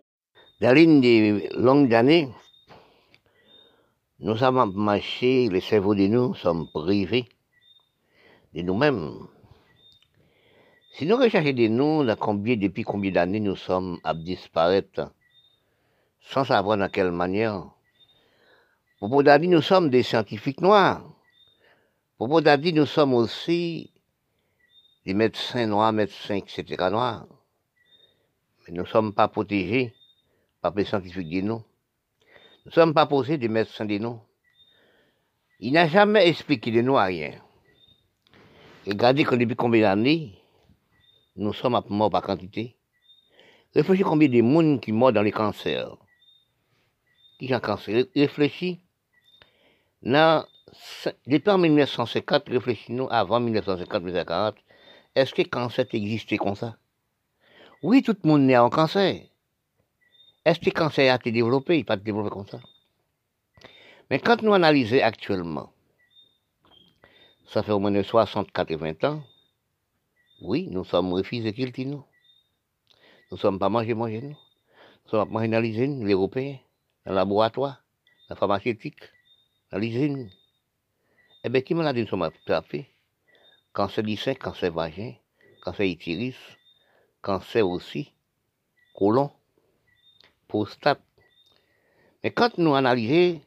Dans l'une des longues années, nous avons marché, les cerveaux de nous sommes privés de nous-mêmes. Si nous recherchons de nous, combien, depuis combien d'années nous sommes à disparaître, sans savoir dans quelle manière. Pour dire nous sommes des scientifiques noirs. Pour dire nous sommes aussi des médecins noirs, médecins, etc. noirs. Mais nous ne sommes pas protégés par les scientifiques de nous. Nous ne sommes pas posés des médecins de nous. Il n'a jamais expliqué de nous à rien. Regardez que depuis combien d'années, nous sommes à mort par quantité. Réfléchissez combien de monde qui meurent dans les cancers. Qui ont cancer Réfléchis. Depuis en 1950, réfléchis-nous avant 1950-1940, est-ce que le cancer existait comme ça? Oui, tout le monde est en cancer. Est-ce que le cancer a été développé? Il pas développé comme ça. Mais quand nous analysons actuellement, ça fait au moins 60-80 ans, oui, nous sommes refusés qu'il nous. Nous ne sommes pas mangés, mangés, nous. Nous sommes l'usine, les Européens, dans le laboratoire, dans la pharmaceutique, dans l'usine. Eh bien, qui nous sommes attrapés Cancer du sein, cancer vagin, cancer utérus, cancer aussi, colon, prostate. Mais quand nous analysons,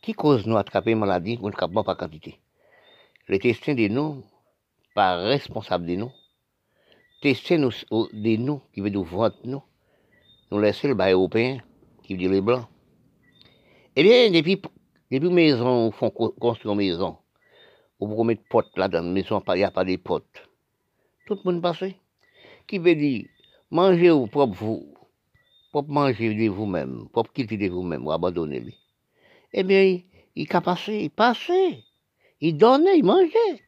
qui cause nous attraper maladie, nous ne pas quantité? Les testins de nous, pas responsable de nous. Tester nous, de nous, qui veut nous vendre nous, nous laisser le bas européen, qui veut dire les blancs. Eh bien, depuis, depuis maison, font construire une maison, ou pour mettre potes là dans la maison, il n'y a pas de potes. Tout le monde passe. Qui veut dire, mangez vous propre vous, propre manger de vous-même, propre quitter de vous-même, ou abandonner-les. Eh bien, il a passé, il passait, il donnait, il mangeait.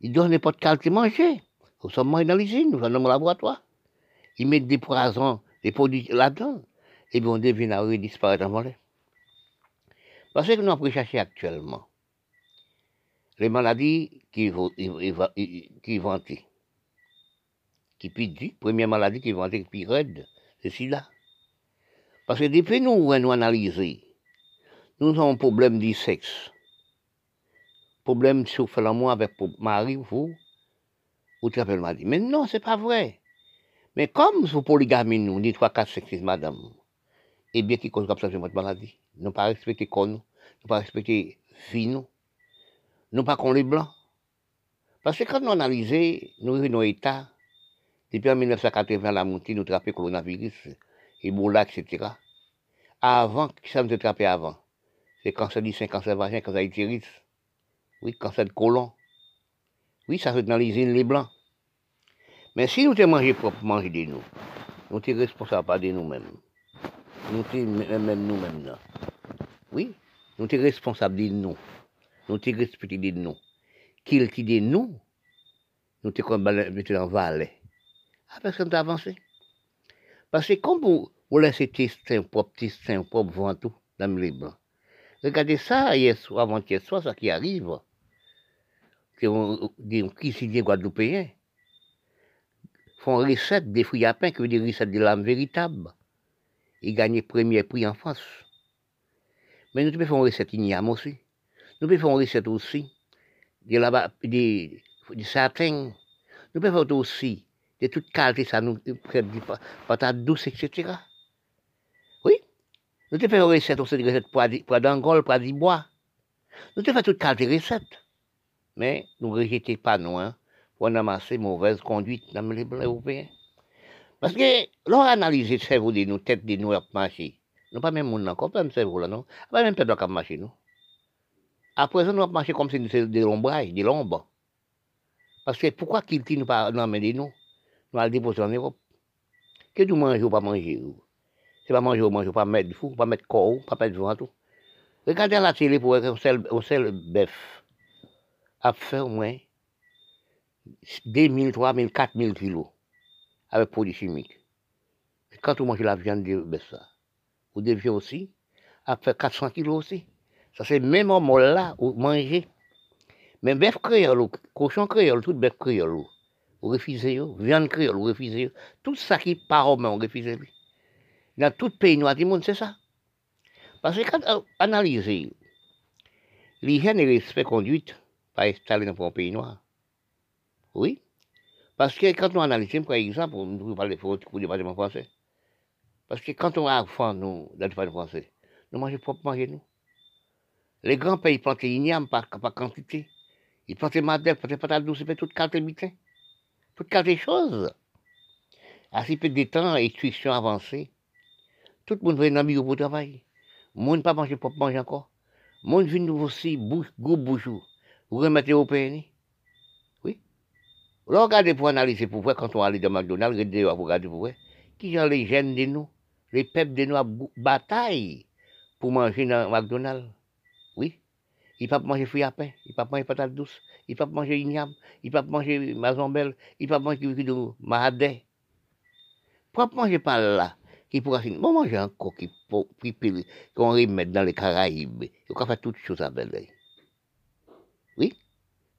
Ils donnent n'importe quel manger. Nous sommes dans l'usine, nous sommes dans le laboratoire. Ils mettent des poisons, des produits là-dedans. Et bien on devine à disparaître en volet. Parce que nous avons cherché actuellement les maladies qui, qui vantent. Qui dit, première maladie qui vantent, qui raide, c'est celle-là. Parce que depuis nous, nous analysons, nous avons un problème du sexe problème faites l'amour avec mari, vous, vous trappez le mari. Mais non, c'est pas vrai. Mais comme vous polygamie, nous, ni trois, quatre, cinq, six, madame, et eh bien, qui cause comme ça, c'est votre maladie. Nous pas respecter qu'on nous, nous pas respecter vie, nous, nous pas les blancs. Parce que quand nous analysons, nous états, depuis en 1980, la montée, nous trappons coronavirus, Ebola, etc. Avant, qui ça nous avant? C'est cancer du sein, cancer vagin, cancer utérus. Oui, cancer de colon. Oui, ça fait dans les les blancs. Mais si nous te mangé propre, manger de nous, nous sommes responsables de nous-mêmes. Nous sommes même nous-mêmes. Oui, nous sommes responsables de nous. Nous sommes respectés de nous. Qu'il qui de nous, nous sommes comme en valet. Ah, parce que nous avancé. Parce que comme vous, vous laissez tes propre testin, propre ventre dans. Regardez ça hier soir, avant-hier soir, ça qui arrive qui ont des cuisiniers guadeloupéens font recette des fruits à pain, qui veut dire recette de l'âme véritable. Ils gagnent premier prix en France. Mais nous pouvons faire une recette igname aussi. Nous pouvons faire une recette aussi de, la, de, de satin. Nous pouvons faire aussi de toute qualité, ça nous prête du patate douce, etc. Oui. Nous pouvons faire une recette aussi de recette poids d'angole, poids bois. Nous pouvons faire toute qualité de recette. Mais nous ne rejetons pas, nous, hein, pour amasser mauvaise conduite dans les blancs européens. Parce que, l'on analyse le cerveau de nous, tête de nous, à marcher. Nous pas même monde encore, pas même cerveau là, non? Pas même tête de marcher, nous. À présent, nous marcher comme si nous étions des lombrailles, des lombres. Parce que pourquoi qu'il nous pas dans de nous? Nous allons déposer en Europe. Que nous mangeons ou pas manger? C'est pas manger ou manger, pas mettre du fou, pas mettre corps, pas mettre ventre. Regardez la télé pour seul, un seul bœuf a fait au moins 2 000, 3 000, 4 000 kilos. Avec produits chimiques. Quand vous mangez la viande de ça, vous devez aussi, faire 400 kilos aussi. Ça, c'est même homme là, vous mangez. Mais bœuf créole, cochon créole, tout bœuf créole, vous refusez, viande créole, vous refusez. Tout ça qui part au vous refusez. Dans tout pays noir du monde, c'est ça. Parce que quand euh, analysez l'hygiène et le respect conduite, pas installé dans un pays noir. Oui. Parce que quand on analyse, par exemple, on parle de pour le département français. Parce que quand on a faim, nous, dans le département français, nous mangeons propre manger, nous. Les grands pays plantent ignames par, par quantité. Ils plantent madère, plantent patates douces, ils toute qualité de Toute qualité de choses. À si peu de temps, instruction avancée, tout le monde veut un pour travailler. Le monde pas manger propre manger encore. Le monde vient aussi, bouche, gros bouche, vous remettez au pays. Regardez pour analyser pour voir quand on allait dans McDonald's, regardez pour pour voir. Qui sont les jeunes de nous, les peuples de nous à bataille pour manger dans McDonald's. Oui. Ils ne peuvent pas manger fruits à pain, ils ne peuvent pas manger patates douces, ils ne peuvent pas manger igname, ils ne peuvent pas manger mazombelle, ils ne peuvent pas manger de mahadé. Pourquoi manger pas là qui pourra finir. Bon, manger encore qui qu'on remet dans les Caraïbes. Il faut faire toutes choses à belle.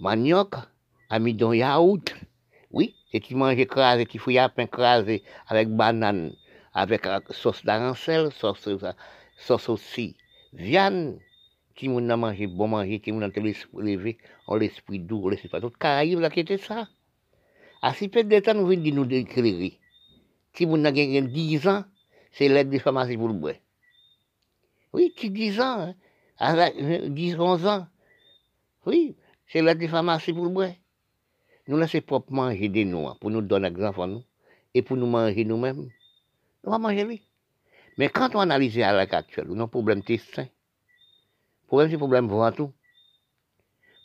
Manioc, amidon yaourt. Oui, c'est qui mange écrasé, qui fouille à pain écrasé avec banane, avec sauce d'arancelle, sauce, sauce aussi. Viande, qui moun a mangé bon manger, qui moun a levé, on l'esprit doux, on l'esprit pas. Tout Caraïbes là qui était ça. À si peu de temps, nous venons de nous déclarer. Si moun a gagné 10 ans, c'est l'aide des pharmacies pour le bois. Oui, qui 10 ans, hein? à 10, 11 ans. Oui, c'est des pharmacies pour le bois. Nous laissons propre manger des noix pour nous donner des enfants nous, et pour nous manger nous-mêmes. Nous allons manger lui. Mais quand on analyse à l'heure actuelle, on a un problème testin. Le problème, c'est un problème tout.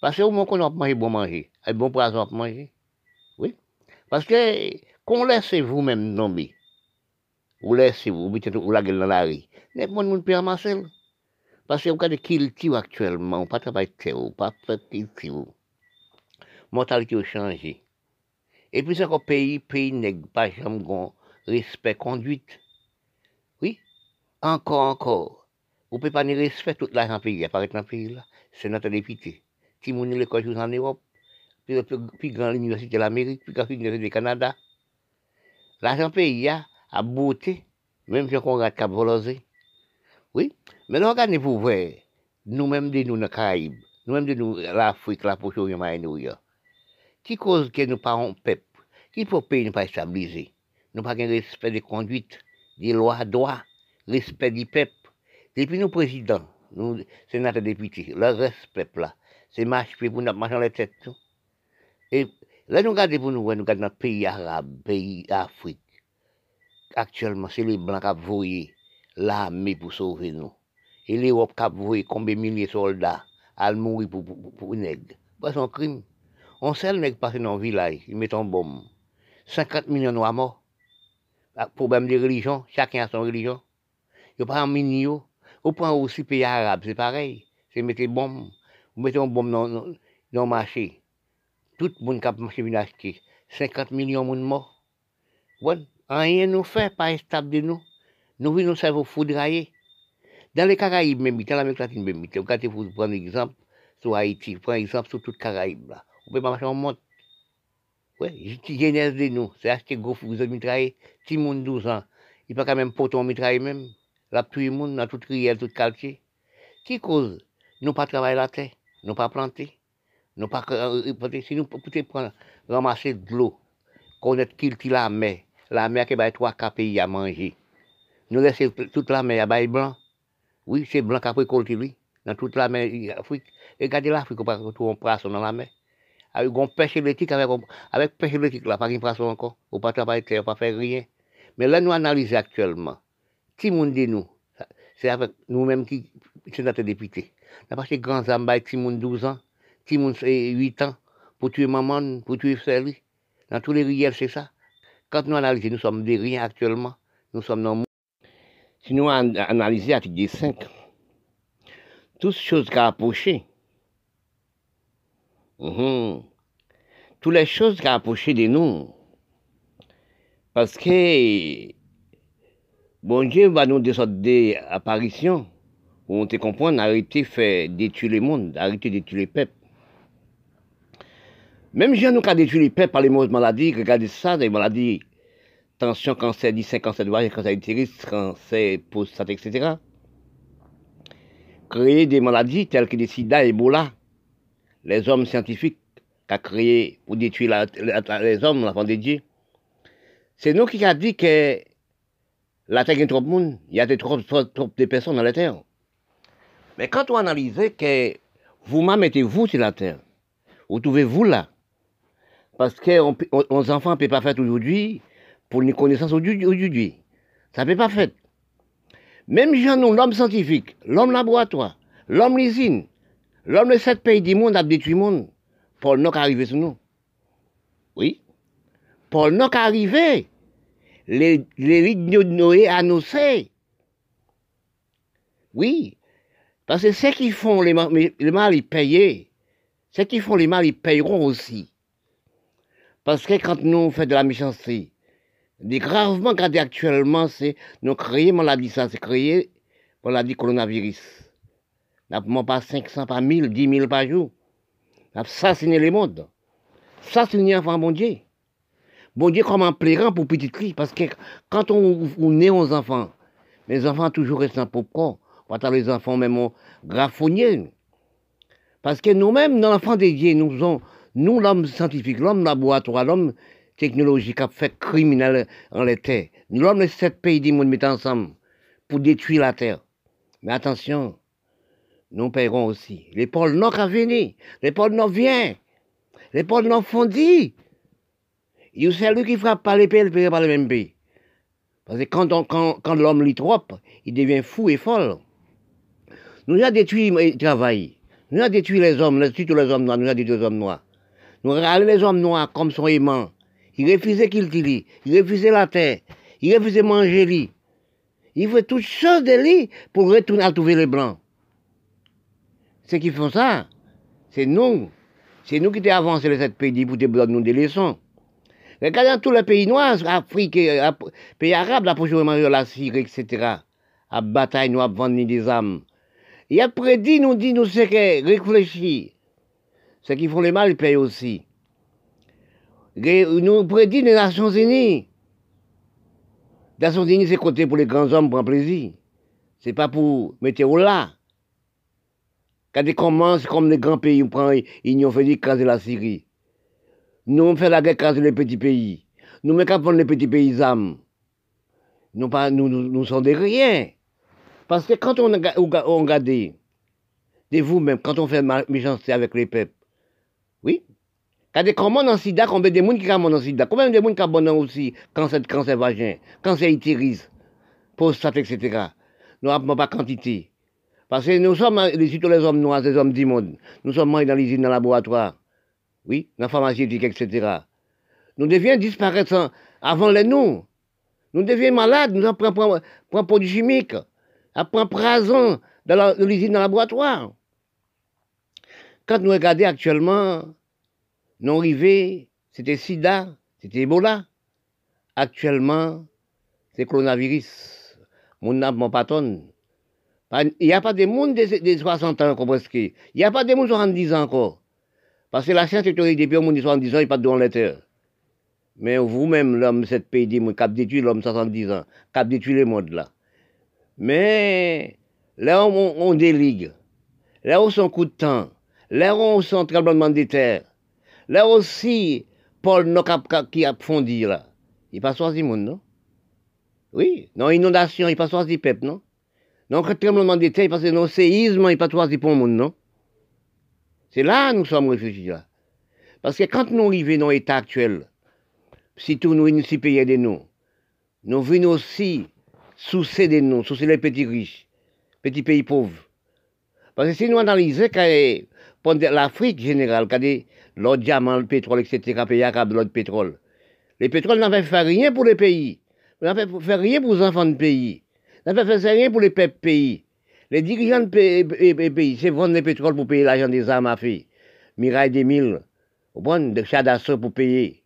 Parce que au moins qu'on a manger bon manger, un bon poison pour manger. Oui. Parce que qu'on laisse vous-même tomber, vous laissez vous, vous la gueule dans la rue, les gens. Parce que vous avez culture actuellement, pas travail de pas faire culture. Mortalité a changé. Et puis, c'est pays, pays n'est pas jamais respect, conduite. Oui, encore, encore. Vous ne pouvez pas respecter tout l'argent pays, apparaître dans le pays là. C'est notre député. Avez l'école en Europe, puis plus grande université de l'Amérique, puis grande université du Canada. L'argent pays a, a même si on regarde Cap Volosé. Oui, mais regardez vous voir, nous-mêmes de nous dans les Caraïbes, nous-mêmes de nous l'Afrique, la Proche-Orient, qui cause que nous parlons peuple, qui pour pays ne pas stabiliser. Nous pas respect des conduites, des lois, droits, respect du peuple. Depuis nos présidents, nous, sénateurs députés, le respect là, c'est marche pour nous marcher les têtes. Et là, nous regardons pour nous, nous regardons notre pays arabe, pays Afrique. Actuellement, c'est les Blancs qui voyé l'armée pour sauver nous. Et l'Europe qui a voyé combien de milliers de soldats à mourir pour, pour, pour, nègre. C'est un crime. On sait le nègre passer dans le village, il met un bombe. 50 millions de morts. Ah, problème de religion, chacun a son religion. Il pas un mini. Vous prenez aussi pays arabe, c'est pareil. C'est mettre une bombe. Vous mettez une bombe dans, dans, le marché. Tout le monde qui a marché vient acheter. 50 millions de morts. Bon, rien nous fait, pas stable de nous. Nous venons nous cerveau foudrailler. Dans les Caraïbes, même, dans l'Amérique latine, même, vous vous prenez exemple sur Haïti, prenez exemple sur toute Caraïbes, là. Vous pouvez pas marcher en monte. Oui, jeunesse de nous, c'est acheter gros vous avez mitraillé, si monde 12 ans, il pas quand même poton mitrailler même, la le monde, dans toute rivière, tout quartier. Qui cause? Nous pas travailler la terre, nous pas planter, nous pas, si nous pouvons prendre, ramasser de l'eau, connaître qui la mer, la mer qui va trois quatre pays à manger. Nous laisser toute la mer à blanc. Oui, c'est blanc qui a pris cultiver, dans toute la mer Afrique. Regardez l'Afrique, on un poisson dans la mer. avec une pêche électrique, avec, avec pêche électrique, là, pas une façon encore, ou pas travailler pas faire rien. Mais là, nous analysons actuellement, qui monde de nous, c'est avec nous-mêmes qui sommes notre député. N'a pas ces grands hommes, qui monde 12 ans, qui monde 8 ans, pour tuer maman, pour tuer frère. Dans tous les riels, c'est ça. Quand nous analysons, nous sommes des rien actuellement, nous sommes dans le monde. Si nous analysons l'article 5, toutes choses qui approché, Mhm. Toutes les choses qui approché de nous. Parce que bon Dieu va nous des sortes d'apparitions où on te comprend, arrêter de faire détruire le monde, arrêter de détruire les peuples. Même si nous avons détruit les peuples par les mauvaises maladies, regardez ça, des maladies, tension, cancer 10, cancer de voie, cancer utérus, cancer prostate, etc. Créer des maladies telles que le sida, Ebola, les hommes scientifiques qui ont créé pour détruire les hommes, l'enfant de Dieu. C'est nous qui avons dit que la terre est trop de monde, il y a trop, trop, de personnes dans la terre. Mais quand on analyse que vous-même mettez-vous sur la terre, vous trouvez-vous là? Parce que nos enfants ne peuvent pas faire aujourd'hui pour une connaissance aujourd'hui. Ça peut pas faire. Même nous, l'homme scientifique, l'homme laboratoire, l'homme usine, L'homme de sept pays du monde a détruit le monde. Paul n'a arrivé sur nous. Oui. Paul n'a arrivé. Les de Noé annoncé. Oui. Parce que ceux qui font les, mal, ils payent. Ceux qui font les mal, ils payeront aussi. Parce que quand nous faisons de la méchanceté, des gravement gardés actuellement, c'est nous créer maladie, ça, c'est créer maladie coronavirus. N'a pas 500, pas 1000, 10 000 par jour. N'a assassiné le monde. Assassiné enfant bon Dieu. Bon Dieu comme un plairant pour petit cri. Parce que quand on, on est aux enfants, les enfants toujours restent en pauvre Pas les enfants même graffonniers. Parce que nous-mêmes, dans l'enfant de Dieu, nous sommes, nous l'homme scientifique, l'homme laboratoire, l'homme technologique a fait criminel en la terre. Nous l'homme de sept pays du monde mettent ensemble pour détruire la terre. Mais attention, nous paierons aussi. Les pôles Nord a venu, les pôles Nord vient, les pôles Nord fondit. Il y a celui qui frappe par les pays, il ne par le même pays. Parce que quand, quand, quand l'homme lit trop, il devient fou et folle. Nous avons détruit le travail. Nous avons détruit les hommes, surtout les hommes noirs, nous avons détruit les hommes noirs. Nous avons les hommes noirs comme son aimant. Ils refusaient qu'il tire, ils refusaient la terre, ils refusaient manger lui. Il fait toutes choses de lui pour retourner à trouver les blancs. Ceux qui font ça, c'est nous. C'est nous qui avons avancé les sept pays pour donner nous des leçons. Regardez dans tous les pays noirs, Afrique, pays arabes, la prochainement la Syrie, etc. À bataille, nous avons vendu des âmes. Il a prédit, nous dit, nous c'est que. Ceux qui font le mal, ils payent aussi. Nous prédit les Nations Unies. Les Nations Unies, c'est côté pour les grands hommes pour un plaisir. C'est pas pour mettre au là. Quand ils commencent comme les grands pays, on prend, ils ont fait écraser la Syrie. Nous, on fait la guerre écraser les petits pays. Nous, mais quand les petits paysans, nous, pas, nous, nous, nous sommes des rien. Parce que quand on, on regarde, de vous-même, quand on fait méchanceté avec les peuples, oui, quand des commandes en sida, combien de gens qui commandent en sida, combien de gens qui abonnent aussi cancer, cancer vagin, cancer utérus, prostate, etc. Nous n'avons pas quantité. Parce que nous sommes, surtout les hommes noirs, les hommes du monde, nous sommes dans les usines, dans le laboratoire, oui, dans la pharmaceutique, etc. Nous devions disparaître avant les nous. Nous devions malades, nous prenons un produits chimiques, après prason dans l'usine, dans le laboratoire. Quand nous regardons actuellement, nous arrivés, c'était sida, c'était Ebola. Actuellement, c'est coronavirus. Mon mon patron, il n'y a pas de monde de, 60 ans encore Il n'y a pas de monde de 70 ans encore. Parce que la science est depuis au monde de 70 ans, il n'y a pas de dans terre. Mais vous-même, l'homme, cette pays dit, a détruit l'homme 70 ans, a détruit le monde là. Mais là, on, on déligue. Là, on son coup de temps. Là, on son tremblement de terre. Là aussi, Paul qui a fondi là. Il pas choisi monde, non? Oui, non, inondation, il pas choisi le peuple, non? Le tremblement de terre, parce que nos séismes, il pas choisi pour le monde, non? C'est là nous sommes réfugiés, là. Parce que quand nous arrivons dans l'état actuel, si tous nous, nous pays de nous, nous venons aussi sous de nous, sous les petits riches, petits pays pauvres. Parce que si nous analysons l'Afrique générale, l'autre diamant, le pétrole, etc., pays arabes, l'autre pétrole, les pétroles n'avaient fait rien pour les pays, n'avaient fait rien pour les enfants de pays, n'avaient fait rien pour les peuples pays. Les dirigeants des pays, c'est vendre le pétrole pour payer l'argent des armes à faire. Mirail des mille, de chats d'assaut pour payer.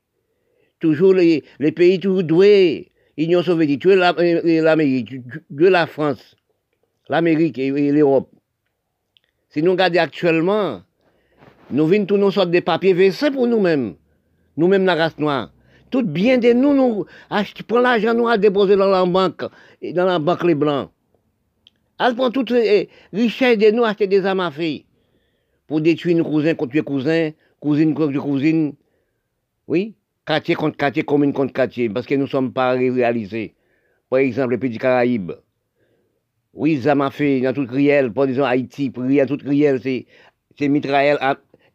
Toujours les, pays toujours doués. Union soviétique, tu es euh, l'Amérique, tu es la France, l'Amérique et, l'Europe. Si nous regardons actuellement, nous venons tous nos sortes de papiers versés pour nous-mêmes. Nous-mêmes, la race noire. Tout bien de nous, nous prenons l'argent nous à déposer dans la banque, dans la banque les blancs. Elle prend toute les richesses de nous, acheter des armes à pour détruire nos cousins contre nos cousins, cousine contre cousine. Oui, quartier contre quartier, commune contre quartier, parce que nous ne sommes pas réalisés. Par exemple, les petits Caraïbes. Oui, ça m'a fait dans toute riel, par exemple Haïti, dans toute riel, c'est, c'est mitraille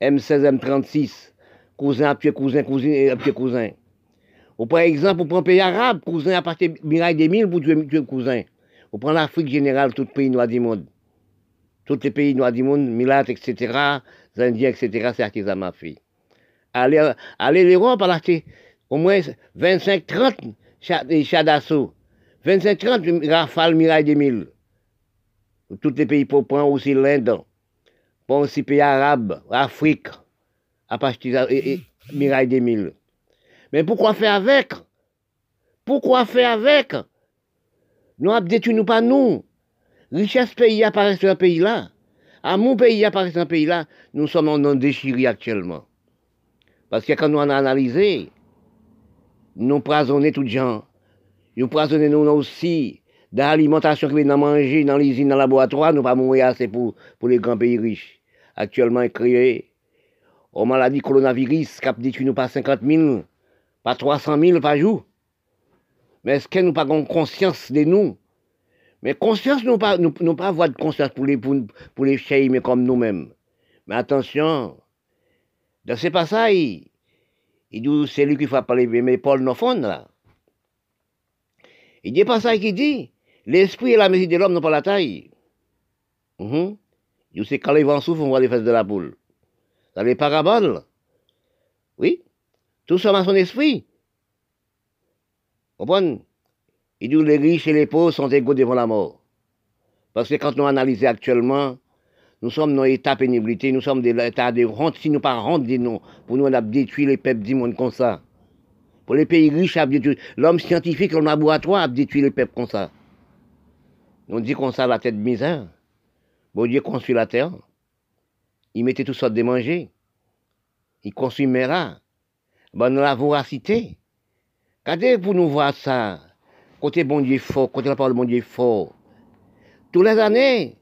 M16, M36. Cousin pied cousin, cousin pied cousin. Ou par exemple, pour prendre pays arabe, cousin à partir de Mirail des Mille pour tuer, cousin. Ou prend l'Afrique générale, tout pays noir du monde. Tous les pays noirs du monde, Milat, etc., Indiens, etc., c'est artisan ma fille. Allez, allez l'Europe, au moins 25, 30 chats d'assaut. 25, 30 rafales Mirail 2000. Tous les pays pour prendre aussi l'Inde, pour aussi pays arabes, l'Afrique, à partir de Mirail 2000. Mais pourquoi faire avec? Pourquoi faire avec? Nous détruit nous pas nous richesse pays apparaît sur un pays-là, à mon pays apparaît sur un pays-là, nous sommes en déchiré actuellement. Parce que quand nous avons analysé, nous poisonnons tous les gens. Nous poisonnons nous aussi dans l'alimentation que nous mangé dans les usines, dans le laboratoire, nous pas mourir assez pour, pour les grands pays riches. Actuellement créés aux maladies coronavirus, qui détruit nous pas 50 000, pas 300 000 par jour. Mais est-ce que nous pas conscience de nous? Mais conscience, nous pas, nous, pas avoir de conscience pour les, pour, les mais comme nous-mêmes. Mais attention, dans ces passages, il dit, c'est lui qui faut parler, mais Paul Nofon, là. Il dit pas ça qui dit, l'esprit et la mesure de l'homme n'ont pas la taille. Mm Il dit, c'est quand les vents souffrent, on voit les fesses de la boule. Dans les paraboles, oui, tout ça dans son esprit. Comprenez il dit les riches et les pauvres sont égaux devant la mort. Parce que quand nous analysons actuellement, nous sommes dans l'état pénibilité, nous sommes dans l'état de honte. Si nous pas honte, nous, pour nous, on a détruit les peuples du comme ça. Pour les pays riches, l'homme scientifique, le laboratoire, a détruit les peuples comme ça. On dit comme ça la tête de misère. Bon Dieu construit la terre. Il mettait toutes sortes de manger. Il construit là. Ben, la voracité. Regardez pour nous voir ça côté bon Dieu fort, côté la parole bon Dieu fort. Tous les années,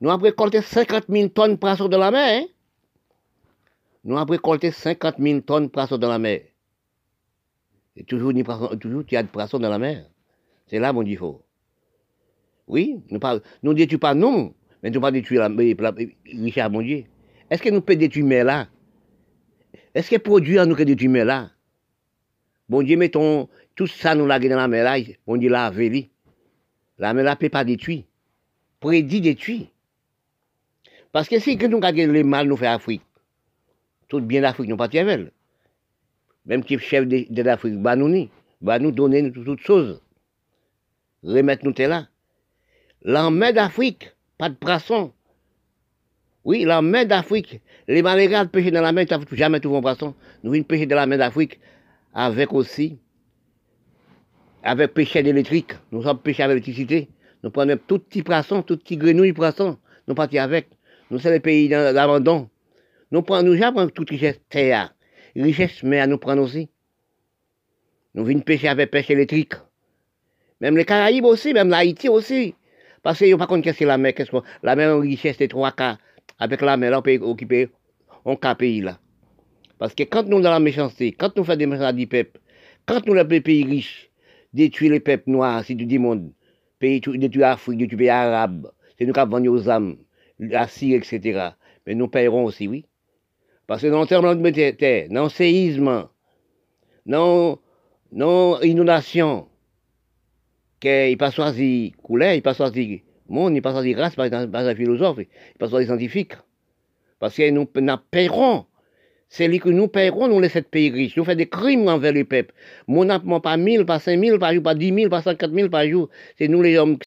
nous avons récolté 50 000 tonnes de dans la mer. Hein. Nous avons récolté 50 000 tonnes de dans la mer. Et toujours, toujours il y a de poissons dans la mer. C'est là, mon Dieu, fort. Oui, nous ne nous pas nous, mais nous ne pas détruire la, Richard, mon Dieu. Est-ce que nous pouvons détruire là? Est-ce que produit nous que détruire là? Bon Dieu, mettons, tout ça nous l'a dans la mer là, on dit la véli. La mer là peut pas détruire. Prédit détruire. Parce que si nous regardons les mal nous fait Afrique, tout bien l'Afrique nous pas avec Même qui chef de, l'Afrique, nous bah nous donner toutes choses. Remettre nous là. Mer d'Afrique, pas de poisson. Oui, la mer d'Afrique, les malades pêchent dans la mer, jamais trouvé un poisson. Nous venons pêcher dans la mer d'Afrique avec aussi avec pêche électrique, nous sommes pêchés avec l'électricité. Nous prenons tout petit poisson, tout petit grenouille poisson, nous partons avec. Nous sommes les pays d'abandon. Nous prenons, nous toute richesse terre, richesse mer, nous prenons aussi. Nous venons pêcher avec pêche électrique. Même les Caraïbes aussi, même l'Haïti aussi. Parce qu'ils n'ont pas compte qu'est-ce que la mer, qu'est-ce que la mer en richesse, c'est trois cas. Avec la mer, on peut occuper un cas pays là. Parce que quand nous dans la méchanceté, quand nous faisons des méchancetés du peuple, quand nous les pays riches, détruire les peuples noirs, si du monde, pays, détruire l'Afrique, détruire les pays arabes, c'est nous qui avons aux âmes, la Syrie, etc. Mais nous paierons aussi, oui. Parce que dans le terme de terre, dans le séisme, dans, dans l'inondation, qu'il pas choisi couleur, il pas choisi monde, il pas choisi race par un philosophe, il pas choisi scientifique. Parce que nous, nous paierons c'est lui que nous paierons, nous, les pays riches. Nous faisons des crimes envers le peuple. Mon pas 1000, pas 5000 par jour, pas 10 000, pas 104 000 par jour. C'est nous les hommes